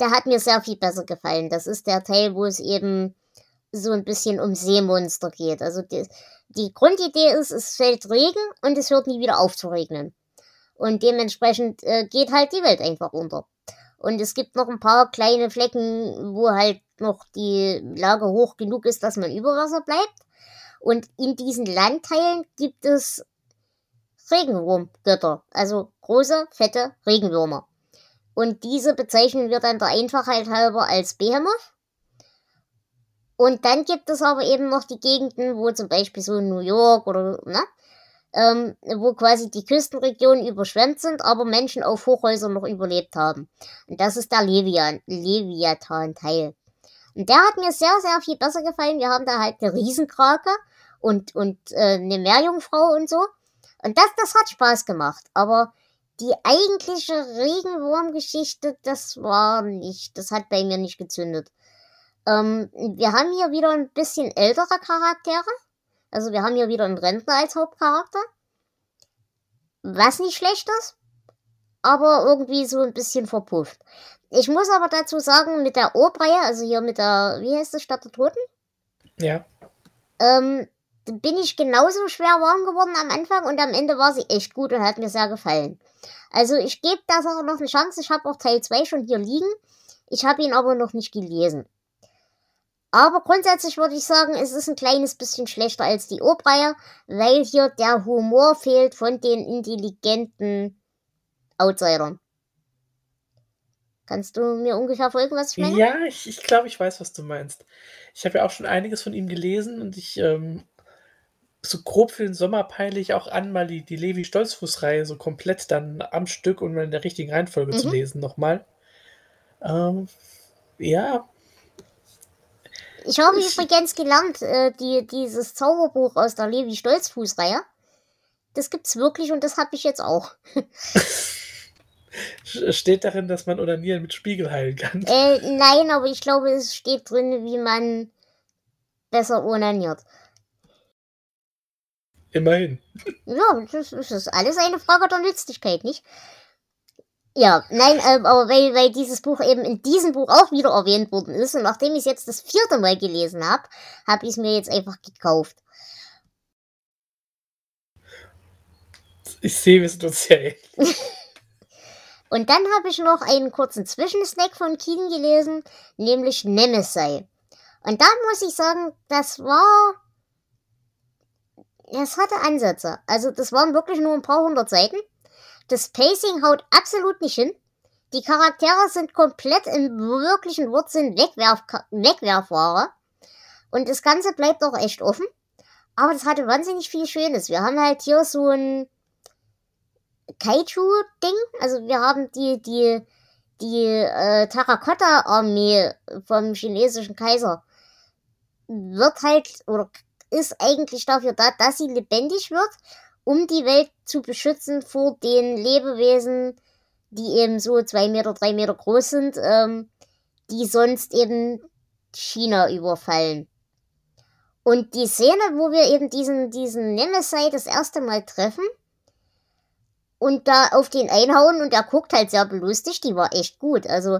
der hat mir sehr viel besser gefallen. Das ist der Teil, wo es eben so ein bisschen um Seemonster geht. Also die, die Grundidee ist, es fällt Regen und es hört nie wieder auf zu regnen. Und dementsprechend äh, geht halt die Welt einfach unter. Und es gibt noch ein paar kleine Flecken, wo halt noch die Lage hoch genug ist, dass man über Wasser bleibt. Und in diesen Landteilen gibt es Regenwurmgötter, also große, fette Regenwürmer. Und diese bezeichnen wir dann der Einfachheit halber als Behemoth. Und dann gibt es aber eben noch die Gegenden, wo zum Beispiel so New York oder, ne, ähm, wo quasi die Küstenregionen überschwemmt sind, aber Menschen auf Hochhäusern noch überlebt haben. Und das ist der Levian, Leviathan-Teil. Und der hat mir sehr, sehr viel besser gefallen. Wir haben da halt eine Riesenkrake und, und äh, eine Meerjungfrau und so. Und das, das hat Spaß gemacht. Aber die eigentliche Regenwurmgeschichte, das war nicht, das hat bei mir nicht gezündet. Ähm, wir haben hier wieder ein bisschen ältere Charaktere. Also wir haben hier wieder einen Rentner als Hauptcharakter. Was nicht schlecht ist, aber irgendwie so ein bisschen verpufft. Ich muss aber dazu sagen, mit der Obreihe, also hier mit der, wie heißt das, Stadt der Toten? Ja. Ähm, bin ich genauso schwer warm geworden am Anfang und am Ende war sie echt gut und hat mir sehr gefallen. Also ich gebe der Sache noch eine Chance. Ich habe auch Teil 2 schon hier liegen. Ich habe ihn aber noch nicht gelesen. Aber grundsätzlich würde ich sagen, es ist ein kleines bisschen schlechter als die Obreihe, weil hier der Humor fehlt von den intelligenten Outsidern. Kannst du mir ungefähr folgen, was ich meine? Ja, ich, ich glaube, ich weiß, was du meinst. Ich habe ja auch schon einiges von ihm gelesen und ich ähm, so grob für den Sommer peile ich auch an, mal die, die Levi-Stolzfuß-Reihe so komplett dann am Stück und mal in der richtigen Reihenfolge mhm. zu lesen nochmal. Ähm, ja, ich habe ich, übrigens gelernt, äh, die, dieses Zauberbuch aus der Levi Stolzfuß-Reihe. Das gibt's wirklich und das habe ich jetzt auch. *laughs* steht darin, dass man Onanieren mit Spiegel heilen kann? Äh, nein, aber ich glaube, es steht drin, wie man besser onaniert. Immerhin. Ja, das, ist alles eine Frage der Nützlichkeit, nicht? Ja, nein, äh, aber weil, weil dieses Buch eben in diesem Buch auch wieder erwähnt worden ist und nachdem ich es jetzt das vierte Mal gelesen habe, habe ich es mir jetzt einfach gekauft. Ich sehe, wir sind uns sehr *laughs* Und dann habe ich noch einen kurzen Zwischensnack von Keen gelesen, nämlich Nemesis. Und da muss ich sagen, das war. Es hatte Ansätze. Also, das waren wirklich nur ein paar hundert Seiten. Das Pacing haut absolut nicht hin. Die Charaktere sind komplett im wirklichen Wortsinn Wegwerf Wegwerfware. Und das Ganze bleibt auch echt offen. Aber das hatte wahnsinnig viel Schönes. Wir haben halt hier so ein Kaiju-Ding. Also wir haben die, die, die äh, Terrakotta-Armee vom chinesischen Kaiser. Wird halt, oder ist eigentlich dafür da, dass sie lebendig wird um die Welt zu beschützen vor den Lebewesen, die eben so zwei Meter, drei Meter groß sind, ähm, die sonst eben China überfallen. Und die Szene, wo wir eben diesen, diesen Nemesis das erste Mal treffen und da auf den einhauen und er guckt halt sehr belustigt, die war echt gut. Also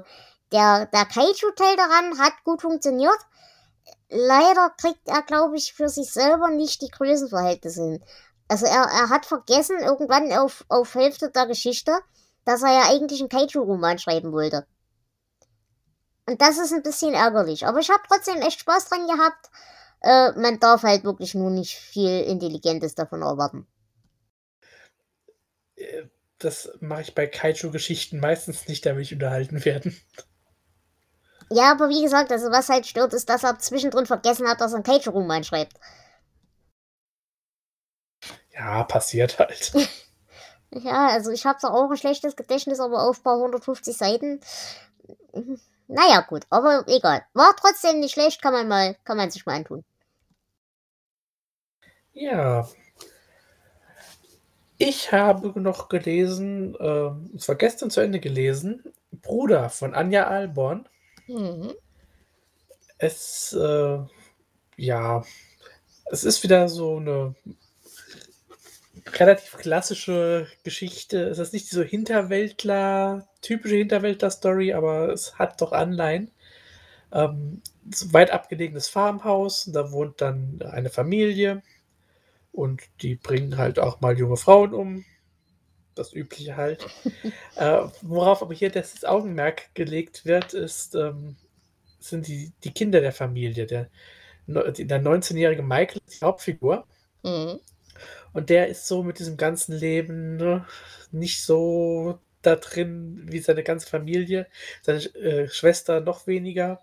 der, der Kaiju-Teil daran hat gut funktioniert. Leider kriegt er, glaube ich, für sich selber nicht die Größenverhältnisse hin. Also er, er hat vergessen, irgendwann auf, auf Hälfte der Geschichte, dass er ja eigentlich einen Kaiju-Roman schreiben wollte. Und das ist ein bisschen ärgerlich. Aber ich habe trotzdem echt Spaß dran gehabt. Äh, man darf halt wirklich nur nicht viel Intelligentes davon erwarten. Äh, das mache ich bei Kaiju-Geschichten meistens nicht, da will ich unterhalten werden. Ja, aber wie gesagt, also was halt stört, ist, dass er zwischendrin vergessen hat, dass er einen Kaiju-Roman schreibt. Ja, passiert halt. *laughs* ja, also ich habe zwar auch ein schlechtes Gedächtnis, aber auf paar 150 Seiten. Naja, gut, aber egal. War trotzdem nicht schlecht, kann man mal, kann man sich mal antun. Ja, Ich habe noch gelesen, ähm, es war gestern zu Ende gelesen, Bruder von Anja Alborn. Mhm. Es, äh, ja, es ist wieder so eine relativ klassische Geschichte. Es ist nicht so Hinterwäldler, typische Hinterwäldler-Story, aber es hat doch Anleihen. Ähm, weit abgelegenes Farmhaus, da wohnt dann eine Familie und die bringen halt auch mal junge Frauen um. Das Übliche halt. äh, worauf aber hier das Augenmerk gelegt wird, ist, ähm, sind die, die Kinder der Familie. Der, der 19-jährige Michael ist die Hauptfigur. Mhm. Und der ist so mit diesem ganzen Leben ne, nicht so da drin wie seine ganze Familie. Seine äh, Schwester noch weniger.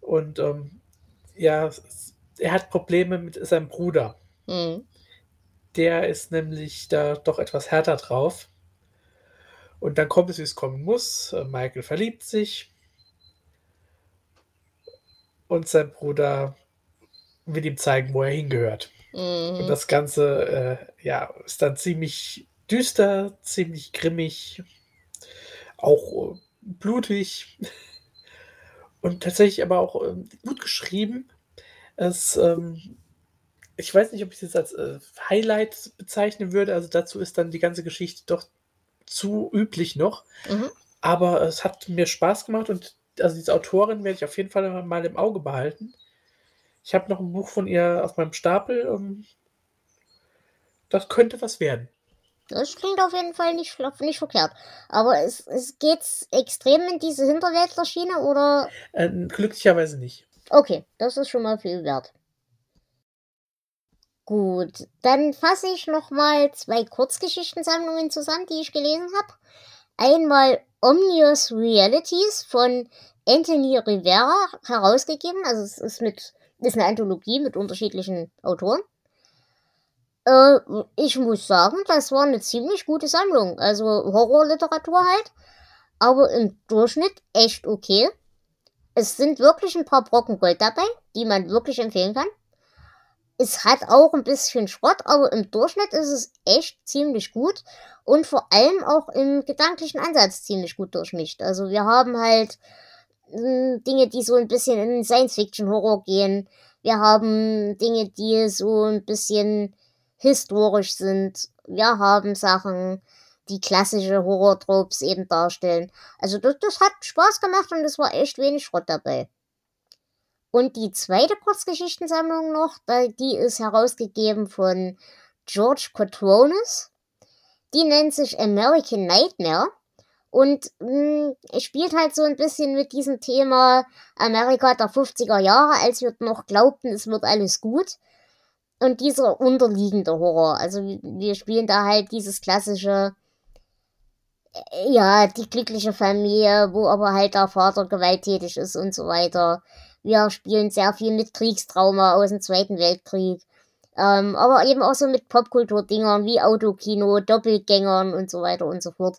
Und ähm, ja, er hat Probleme mit seinem Bruder. Mhm. Der ist nämlich da doch etwas härter drauf. Und dann kommt es, wie es kommen muss. Äh, Michael verliebt sich. Und sein Bruder will ihm zeigen, wo er hingehört. Und Mhm. das Ganze, äh, ja, ist dann ziemlich düster, ziemlich grimmig, auch äh, blutig *laughs* und tatsächlich aber auch ähm, gut geschrieben. Es, ähm, ich weiß nicht, ob ich es jetzt als äh, Highlight bezeichnen würde. Also dazu ist dann die ganze Geschichte doch zu üblich noch. Mhm. Aber es hat mir Spaß gemacht und also diese Autorin werde ich auf jeden Fall mal im Auge behalten. Ich habe noch ein Buch von ihr auf meinem Stapel. ähm, Das könnte was werden. Das klingt auf jeden Fall nicht, nicht verkehrt. Aber es, es geht's extrem in diese Hinterwäldlerschiene oder? Äh, glücklicherweise nicht. Okay, das ist schon mal viel wert. Gut, dann fasse ich nochmal zwei Kurzgeschichtensammlungen zusammen, die ich gelesen habe. Einmal Omnious Realities von Anthony Rivera herausgegeben. Also es ist mit ist eine Anthologie mit unterschiedlichen Autoren. Äh, ich muss sagen, das war eine ziemlich gute Sammlung. Also Horrorliteratur halt, aber im Durchschnitt echt okay. Es sind wirklich ein paar Brocken Gold dabei, die man wirklich empfehlen kann. Es hat auch ein bisschen Schrott, aber im Durchschnitt ist es echt ziemlich gut und vor allem auch im gedanklichen Ansatz ziemlich gut durchmischt. Also wir haben halt mh, Dinge, die so ein bisschen in Science-Fiction-Horror gehen. Wir haben Dinge, die so ein bisschen historisch sind. Wir haben Sachen, die klassische Horror-Tropes eben darstellen. Also das, das hat Spaß gemacht und es war echt wenig Schrott dabei. Und die zweite Kurzgeschichtensammlung noch, die ist herausgegeben von George Cotronis. Die nennt sich American Nightmare und mh, es spielt halt so ein bisschen mit diesem Thema Amerika der 50er Jahre, als wir noch glaubten, es wird alles gut. Und dieser unterliegende Horror. Also wir- wir spielen da halt dieses klassische, äh, ja, die glückliche Familie, wo aber halt der Vater gewalttätig ist und so weiter. Wir spielen sehr viel mit Kriegstrauma aus dem Zweiten Weltkrieg. Ähm, aber eben auch so mit Popkultur-Dingern wie Autokino, Doppelgängern und so weiter und so fort.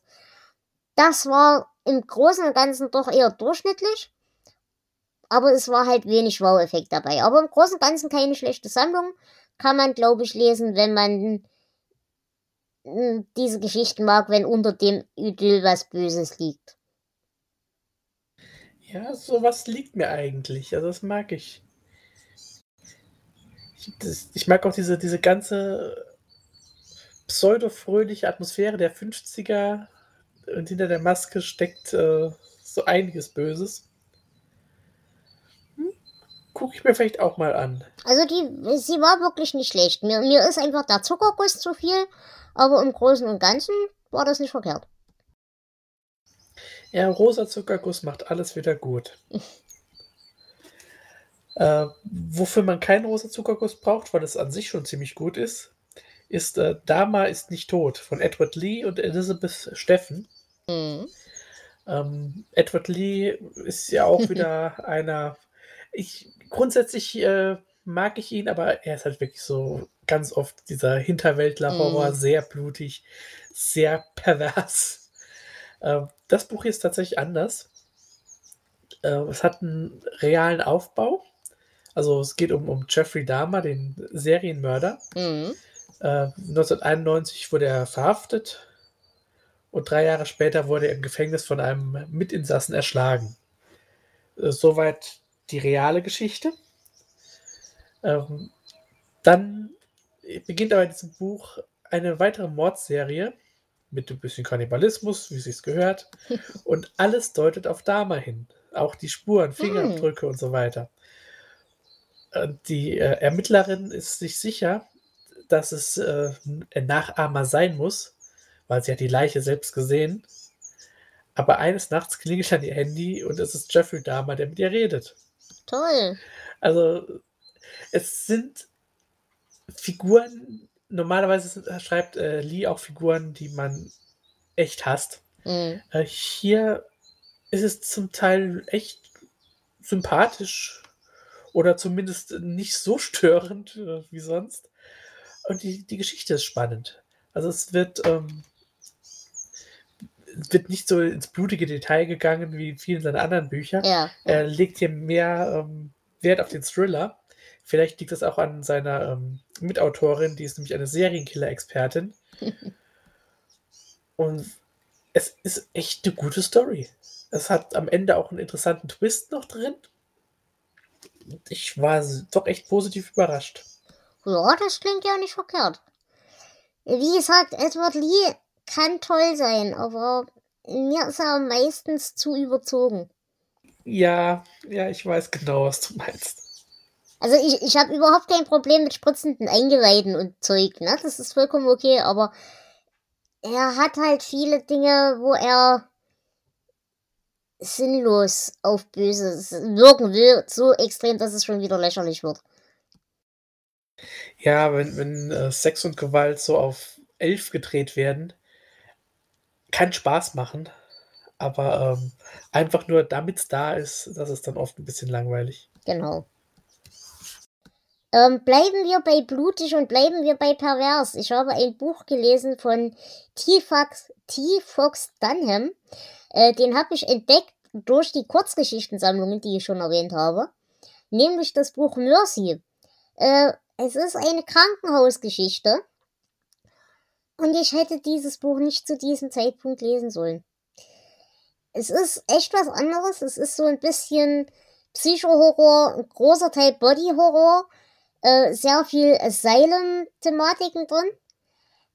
Das war im Großen und Ganzen doch eher durchschnittlich. Aber es war halt wenig Wow-Effekt dabei. Aber im Großen und Ganzen keine schlechte Sammlung. Kann man, glaube ich, lesen, wenn man diese Geschichten mag, wenn unter dem Idyll was Böses liegt. Ja, sowas liegt mir eigentlich. Also das mag ich. Ich, das, ich mag auch diese, diese ganze pseudo-fröhliche Atmosphäre der 50er und hinter der Maske steckt äh, so einiges Böses. Hm? Gucke ich mir vielleicht auch mal an. Also die, sie war wirklich nicht schlecht. Mir, mir ist einfach der Zuckerguss zu viel, aber im Großen und Ganzen war das nicht verkehrt. Ja, rosa Zuckerguss macht alles wieder gut. *laughs* äh, wofür man keinen rosa Zuckerguss braucht, weil es an sich schon ziemlich gut ist, ist äh, Dama ist nicht tot von Edward Lee und Elizabeth Steffen. Mhm. Ähm, Edward Lee ist ja auch *laughs* wieder einer. Ich grundsätzlich äh, mag ich ihn, aber er ist halt wirklich so ganz oft dieser Hinterwäldler-Horror, Mhm. sehr blutig, sehr pervers. Ähm, das Buch hier ist tatsächlich anders. Äh, es hat einen realen Aufbau. Also es geht um, um Jeffrey Dahmer, den Serienmörder. Mhm. Äh, 1991 wurde er verhaftet und drei Jahre später wurde er im Gefängnis von einem Mitinsassen erschlagen. Äh, soweit die reale Geschichte. Ähm, dann beginnt aber in diesem Buch eine weitere Mordserie mit ein bisschen Kannibalismus, wie es sich gehört. *laughs* Und alles deutet auf Dama hin. Auch die Spuren, Fingerabdrücke hm. und so weiter. Die äh, Ermittlerin ist sich sicher, dass es äh, ein Nachahmer sein muss, weil sie hat die Leiche selbst gesehen. Aber eines Nachts klingelt an ihr Handy und es ist Jeffrey Dahmer, der mit ihr redet. Toll. Also, es sind Figuren, normalerweise schreibt äh, Lee auch Figuren, die man echt hasst. Mhm. Äh, hier ist es zum Teil echt sympathisch oder zumindest nicht so störend äh, *laughs* wie sonst. Und die, die Geschichte ist spannend. Also es wird, ähm, wird nicht so ins blutige Detail gegangen wie in vielen seiner anderen Bücher. Ja. Er legt hier mehr ähm, Wert auf den Thriller. Vielleicht liegt das auch an seiner ähm, Mitautorin, die ist nämlich eine Serienkiller-Expertin. *laughs* Und es ist echt eine gute Story. Es hat am Ende auch einen interessanten Twist noch drin. Ich war doch echt positiv überrascht. Ja, das klingt ja nicht verkehrt. Wie gesagt, Edward Lee kann toll sein, aber mir ist er meistens zu überzogen. Ja, ja, ich weiß genau, was du meinst. Also ich, ich habe überhaupt kein Problem mit spritzenden Eingeweiden und Zeug, ne? Das ist vollkommen okay, aber er hat halt viele Dinge, wo er sinnlos auf Böses wirken will, so extrem, dass es schon wieder lächerlich wird. Ja, wenn, wenn äh, Sex und Gewalt so auf elf gedreht werden, kann Spaß machen, aber ähm, einfach nur damit es da ist, das ist dann oft ein bisschen langweilig. Genau. Ähm, bleiben wir bei blutig und bleiben wir bei pervers. Ich habe ein Buch gelesen von T. Fox, T. Fox Dunham. Äh, den habe ich entdeckt durch die Kurzgeschichtensammlungen, die ich schon erwähnt habe. Nämlich das Buch Mercy. Äh, es ist eine Krankenhausgeschichte. Und ich hätte dieses Buch nicht zu diesem Zeitpunkt lesen sollen. Es ist echt was anderes. Es ist so ein bisschen Psycho-Horror, ein großer Teil Body-Horror äh, sehr viel Asylum-Thematiken drin.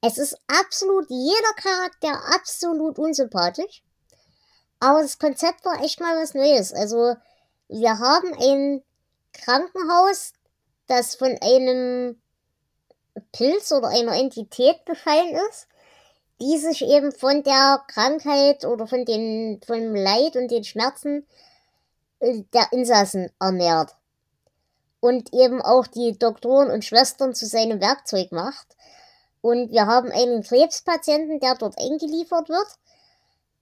Es ist absolut jeder Charakter absolut unsympathisch. Aber das Konzept war echt mal was Neues. Also, wir haben ein Krankenhaus, das von einem Pilz oder einer Entität befallen ist, die sich eben von der Krankheit oder von den, vom Leid und den Schmerzen äh, der Insassen ernährt und eben auch die Doktoren und Schwestern zu seinem Werkzeug macht. Und wir haben einen Krebspatienten, der dort eingeliefert wird.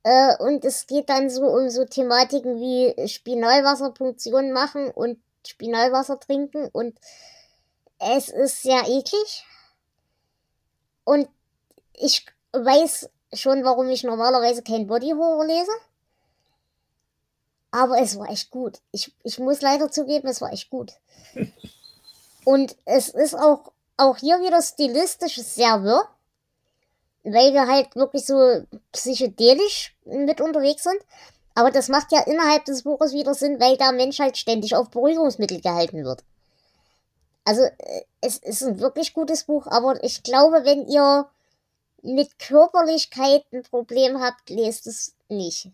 Äh, und es geht dann so um so Thematiken wie Spinalwasserpunktion machen und Spinalwasser trinken. Und es ist sehr eklig. Und ich weiß schon, warum ich normalerweise kein Body Horror lese. Aber es war echt gut. Ich, ich muss leider zugeben, es war echt gut. *laughs* Und es ist auch, auch hier wieder stilistisch sehr wirr, weil wir halt wirklich so psychedelisch mit unterwegs sind. Aber das macht ja innerhalb des Buches wieder Sinn, weil der Mensch halt ständig auf Beruhigungsmittel gehalten wird. Also, äh, es ist ein wirklich gutes Buch, aber ich glaube, wenn ihr mit Körperlichkeit ein Problem habt, lest es nicht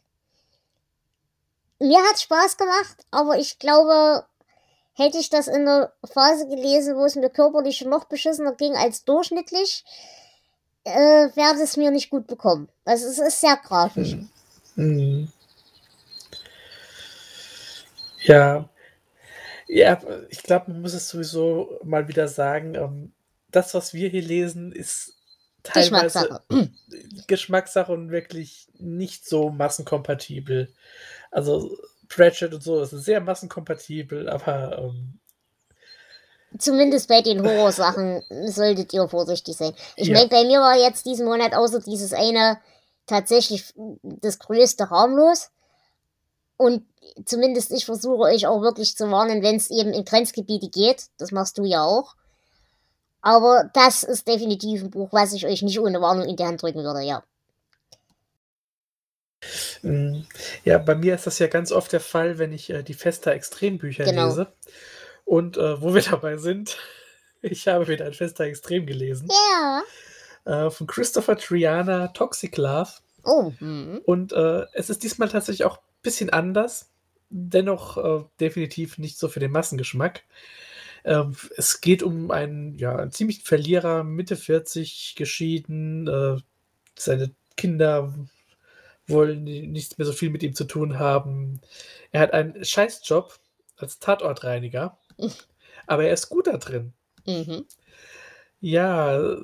mir hat Spaß gemacht, aber ich glaube, hätte ich das in der Phase gelesen, wo es mir körperlich noch beschissener ging als durchschnittlich, äh, werde es mir nicht gut bekommen. Also es ist sehr grafisch. Mhm. Ja. Ja, ich glaube, man muss es sowieso mal wieder sagen, ähm, das, was wir hier lesen, ist teilweise Geschmackssache. Geschmackssache und wirklich nicht so massenkompatibel. Also Pratchett und so ist sehr massenkompatibel, aber ähm, Zumindest bei den Horrorsachen solltet ihr vorsichtig sein. Ich ja. meine, bei mir war jetzt diesen Monat außer dieses eine tatsächlich das größte harmlos. Und zumindest ich versuche euch auch wirklich zu warnen, wenn es eben in Grenzgebiete geht. Das machst du ja auch. Aber das ist definitiv ein Buch, was ich euch nicht ohne Warnung in die Hand drücken würde, ja. Mm, ja, bei mir ist das ja ganz oft der Fall, wenn ich äh, die Festa Extrembücher Genau. lese. Und äh, wo wir *laughs* dabei sind, ich habe wieder ein Festa Extrem gelesen. Ja. Äh, von Christopher Triana, Toxic Love. Oh, hm. Und äh, es ist diesmal tatsächlich auch ein bisschen anders. Dennoch äh, definitiv nicht so für den Massengeschmack. Ähm, es geht um einen, ja, einen ziemlichen Verlierer, Mitte 40, geschieden. Äh, seine Kinder wollen ni- nichts mehr so viel mit ihm zu tun haben. Er hat einen Scheißjob als Tatortreiniger, *laughs* aber er ist gut da drin. Mhm. Ja,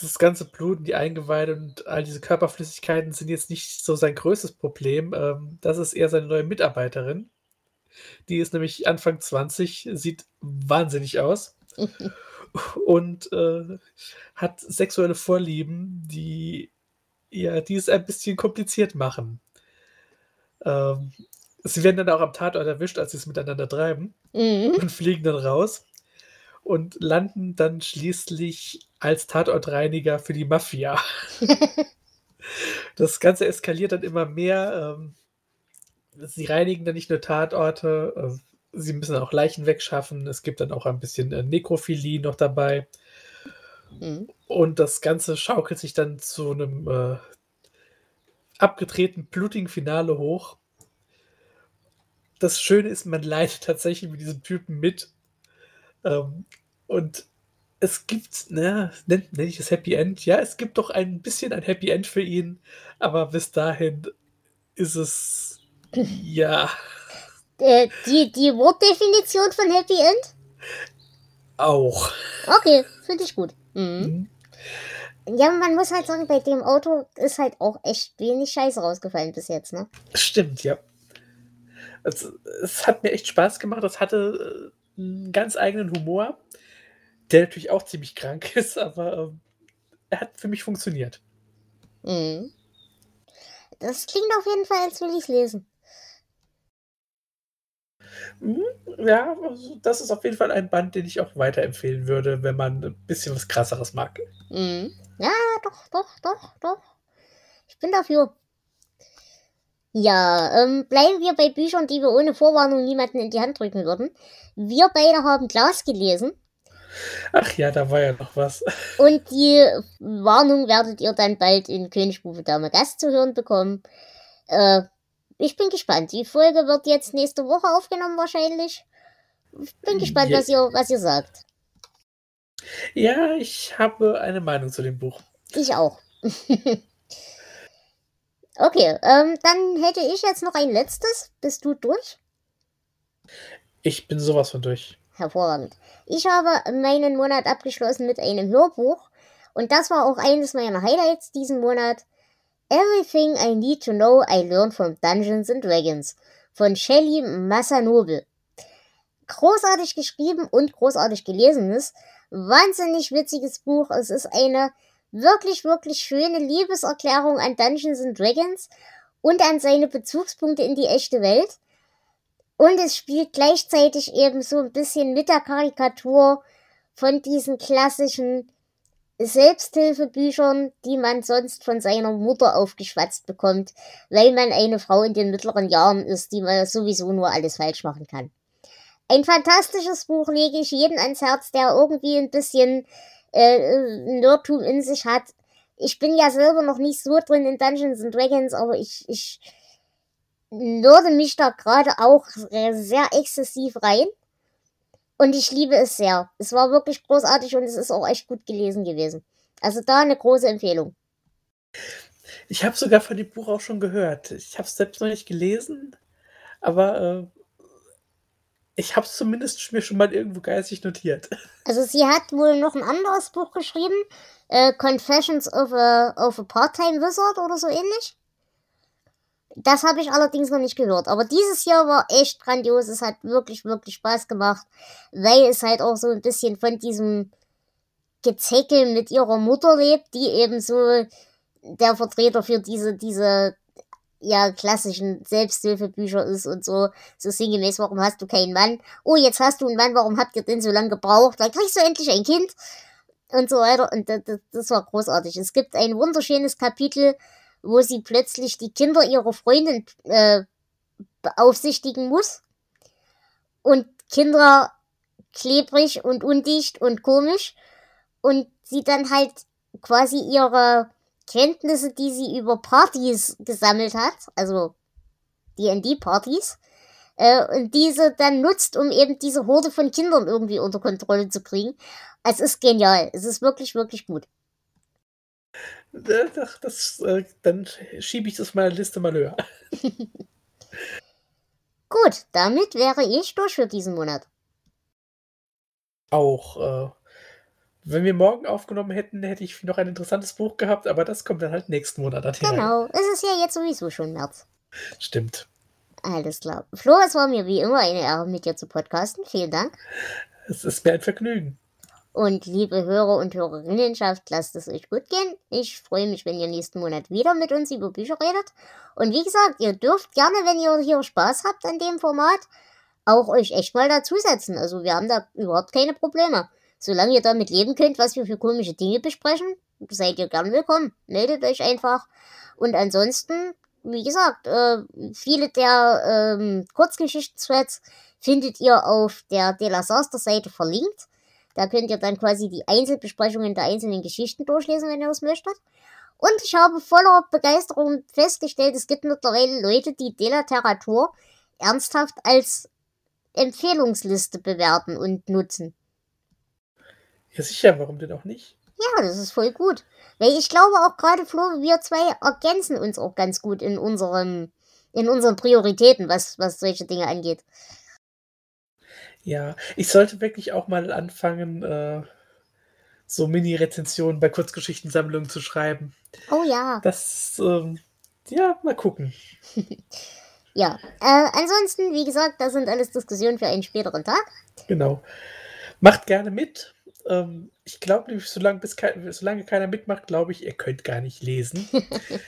das ganze Blut und die Eingeweide und all diese Körperflüssigkeiten sind jetzt nicht so sein größtes Problem. Ähm, das ist eher seine neue Mitarbeiterin. Die ist nämlich Anfang 20, sieht wahnsinnig aus *laughs* und äh, hat sexuelle Vorlieben, die ja, die es ein bisschen kompliziert machen. Ähm, sie werden dann auch am Tatort erwischt, als sie es miteinander treiben Mhm. und fliegen dann raus und landen dann schließlich als Tatortreiniger für die Mafia. *laughs* Das Ganze eskaliert dann immer mehr. Ähm, sie reinigen dann nicht nur Tatorte, äh, sie müssen auch Leichen wegschaffen. Es gibt dann auch ein bisschen äh, Nekrophilie noch dabei. Mhm. Und das Ganze schaukelt sich dann zu einem äh, abgedrehten, blutigen Finale hoch. Das Schöne ist, man leidet *laughs* tatsächlich mit diesem Typen mit. Ähm, und es gibt, ne, nenne nenn ich es Happy End. Ja, es gibt doch ein bisschen ein Happy End für ihn, aber bis dahin ist es, *laughs* ja, Äh, die, die Wortdefinition von Happy End? auch. Okay, finde ich gut. Mhm. Mhm. Ja, man muss halt sagen, bei dem Auto ist halt auch echt wenig Scheiße rausgefallen bis jetzt, ne? Stimmt, ja. Also, es hat mir echt Spaß gemacht. Es hatte äh, einen ganz eigenen Humor, der natürlich auch ziemlich krank *laughs* ist, aber ähm, er hat für mich funktioniert. Mhm. Das klingt auf jeden Fall, als will ich lesen. Mhm, Ja, also das ist auf jeden Fall ein Band, den ich auch weiterempfehlen würde, wenn man ein bisschen was krasseres mag. Mhm. Ja, doch, doch, doch, doch. Ich bin dafür. Ja, ähm, bleiben wir bei Büchern, die wir ohne Vorwarnung niemanden in die Hand drücken würden. Wir beide haben Glas gelesen Ach ja, da war ja noch was. und die Warnung werdet ihr dann bald in Königsbufe Dame Gast zu hören bekommen. Äh, ich bin gespannt. Die Folge wird jetzt nächste Woche aufgenommen wahrscheinlich. Ich bin gespannt, Je- was ihr, was ihr sagt. Ja, ich habe eine Meinung zu dem Buch. Ich auch. *laughs* okay, ähm, dann hätte ich jetzt noch ein letztes. Bist du durch? Ich bin sowas von durch. Hervorragend. Ich habe meinen Monat abgeschlossen mit einem Hörbuch und das war auch eines meiner Highlights diesen Monat. Everything I Need to Know I Learned from Dungeons and Dragons von Shelly Masanobu. Großartig geschrieben und großartig gelesenes, wahnsinnig witziges Buch. Es ist eine wirklich, wirklich schöne Liebeserklärung an Dungeons and Dragons und an seine Bezugspunkte in die echte Welt. Und es spielt gleichzeitig eben so ein bisschen mit der Karikatur von diesen klassischen Selbsthilfebüchern, die man sonst von seiner Mutter aufgeschwatzt bekommt, weil man eine Frau in den mittleren Jahren ist, die man sowieso nur alles falsch machen kann. Ein fantastisches Buch lege ich jedem ans Herz, der irgendwie ein bisschen äh, Nerdtum in sich hat. Ich bin ja selber noch nicht so drin in Dungeons and Dragons, aber ich, ich nörde mich da gerade auch sehr exzessiv rein. Und ich liebe es sehr. Es war wirklich großartig und es ist auch echt gut gelesen gewesen. Also da eine große Empfehlung. Ich habe sogar von dem Buch auch schon gehört. Ich habe es selbst noch nicht gelesen, aber äh, ich habe es zumindest mir schon mal irgendwo geistig notiert. *laughs* Also sie hat wohl noch ein anderes Buch geschrieben, äh, Confessions of a, of a Part-Time Wizard oder so ähnlich. Das habe ich allerdings noch nicht gehört. Aber dieses Jahr war echt grandios. Es hat wirklich, wirklich Spaß gemacht, weil es halt auch so ein bisschen von diesem Gezeckel mit ihrer Mutter lebt, die eben so der Vertreter für diese, diese ja, klassischen Selbsthilfebücher ist und so, so sinngemäß, warum hast du keinen Mann? Oh, jetzt hast du einen Mann, warum habt ihr den so lange gebraucht? Dann kriegst du endlich ein Kind. und so weiter. Und das, das war großartig. Es gibt ein wunderschönes Kapitel, wo sie plötzlich die Kinder ihrer Freundin äh, beaufsichtigen muss. Und Kinder klebrig und undicht und komisch. Und sie dann halt quasi ihre Kenntnisse, die sie über Partys gesammelt hat, also D&D-Partys, äh, und diese dann nutzt, um eben diese Horde von Kindern irgendwie unter Kontrolle zu kriegen. Es ist genial. Es ist wirklich, wirklich gut. Das, das, äh, dann schiebe ich das meiner Liste mal höher. *laughs* Gut, damit wäre ich durch für diesen Monat. Auch, äh, wenn wir morgen aufgenommen hätten, hätte ich noch ein interessantes Buch gehabt, aber das kommt dann halt nächsten Monat an. Genau, es ist ja jetzt sowieso schon März. Stimmt. Alles klar. Flo, es war mir wie immer eine Ehre, mit dir zu podcasten. Vielen Dank. Es ist mir ein Vergnügen. Und liebe Hörer und Hörerinnenschaft, lasst es euch gut gehen. Ich freue mich, wenn ihr nächsten Monat wieder mit uns über Bücher redet. Und wie gesagt, ihr dürft gerne, wenn ihr hier Spaß habt an dem Format, auch euch echt mal dazusetzen. Also wir haben da überhaupt keine Probleme. Solange ihr damit leben könnt, was wir für komische Dinge besprechen, seid ihr gern willkommen. Meldet euch einfach. Und ansonsten, wie gesagt, äh, viele der ähm, Kurzgeschichten-Threads findet ihr auf der De La Seite verlinkt. Da könnt ihr dann quasi die Einzelbesprechungen der einzelnen Geschichten durchlesen, wenn ihr das möchtet. Und ich habe voller Begeisterung festgestellt, es gibt mittlerweile Leute, die Delateratur ernsthaft als Empfehlungsliste bewerten und nutzen. Ja, sicher, warum denn auch nicht? Ja, das ist voll gut. Weil ich glaube auch gerade, Flo, wir zwei ergänzen uns auch ganz gut in unserem, in unseren Prioritäten, was, was solche Dinge angeht. Ja, ich sollte wirklich auch mal anfangen, äh, so Mini-Rezensionen bei Kurzgeschichtensammlungen zu schreiben. Oh ja. Das, ähm, ja, mal gucken. *laughs* ja, äh, ansonsten, wie gesagt, das sind alles Diskussionen für einen späteren Tag. Genau. Macht gerne mit. Ähm, ich glaube nämlich, solange, bis kein, solange keiner mitmacht, glaube ich, ihr könnt gar nicht lesen. *laughs*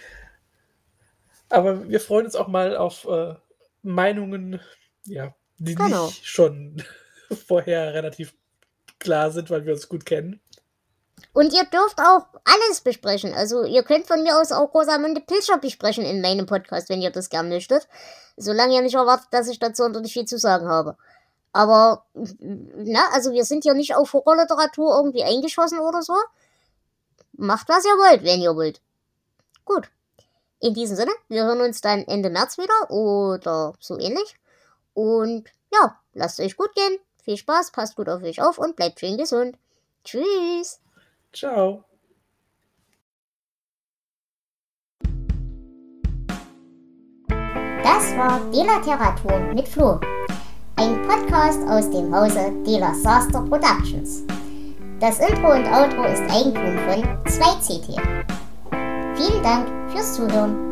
Aber wir freuen uns auch mal auf äh, Meinungen, ja, die genau. nicht schon *laughs* vorher relativ klar sind, weil wir uns gut kennen. Und ihr dürft auch alles besprechen. Also ihr könnt von mir aus auch Rosamunde Pilcher besprechen in meinem Podcast, wenn ihr das gern möchtet. Solange ihr nicht erwartet, dass ich dazu nicht viel zu sagen habe. Aber, na, also wir sind hier nicht auf Horrorliteratur irgendwie eingeschossen oder so. Macht, was ihr wollt, wenn ihr wollt. Gut. In diesem Sinne, wir hören uns dann Ende März wieder oder so ähnlich. Und ja, lasst euch gut gehen. Viel Spaß, passt gut auf euch auf und bleibt schön gesund. Tschüss. Ciao. Das war Delateratur mit Flo. Ein Podcast aus dem Hause Dela Saster Productions. Das Intro und Outro ist Eigentum von 2CT. Vielen Dank fürs Zuhören.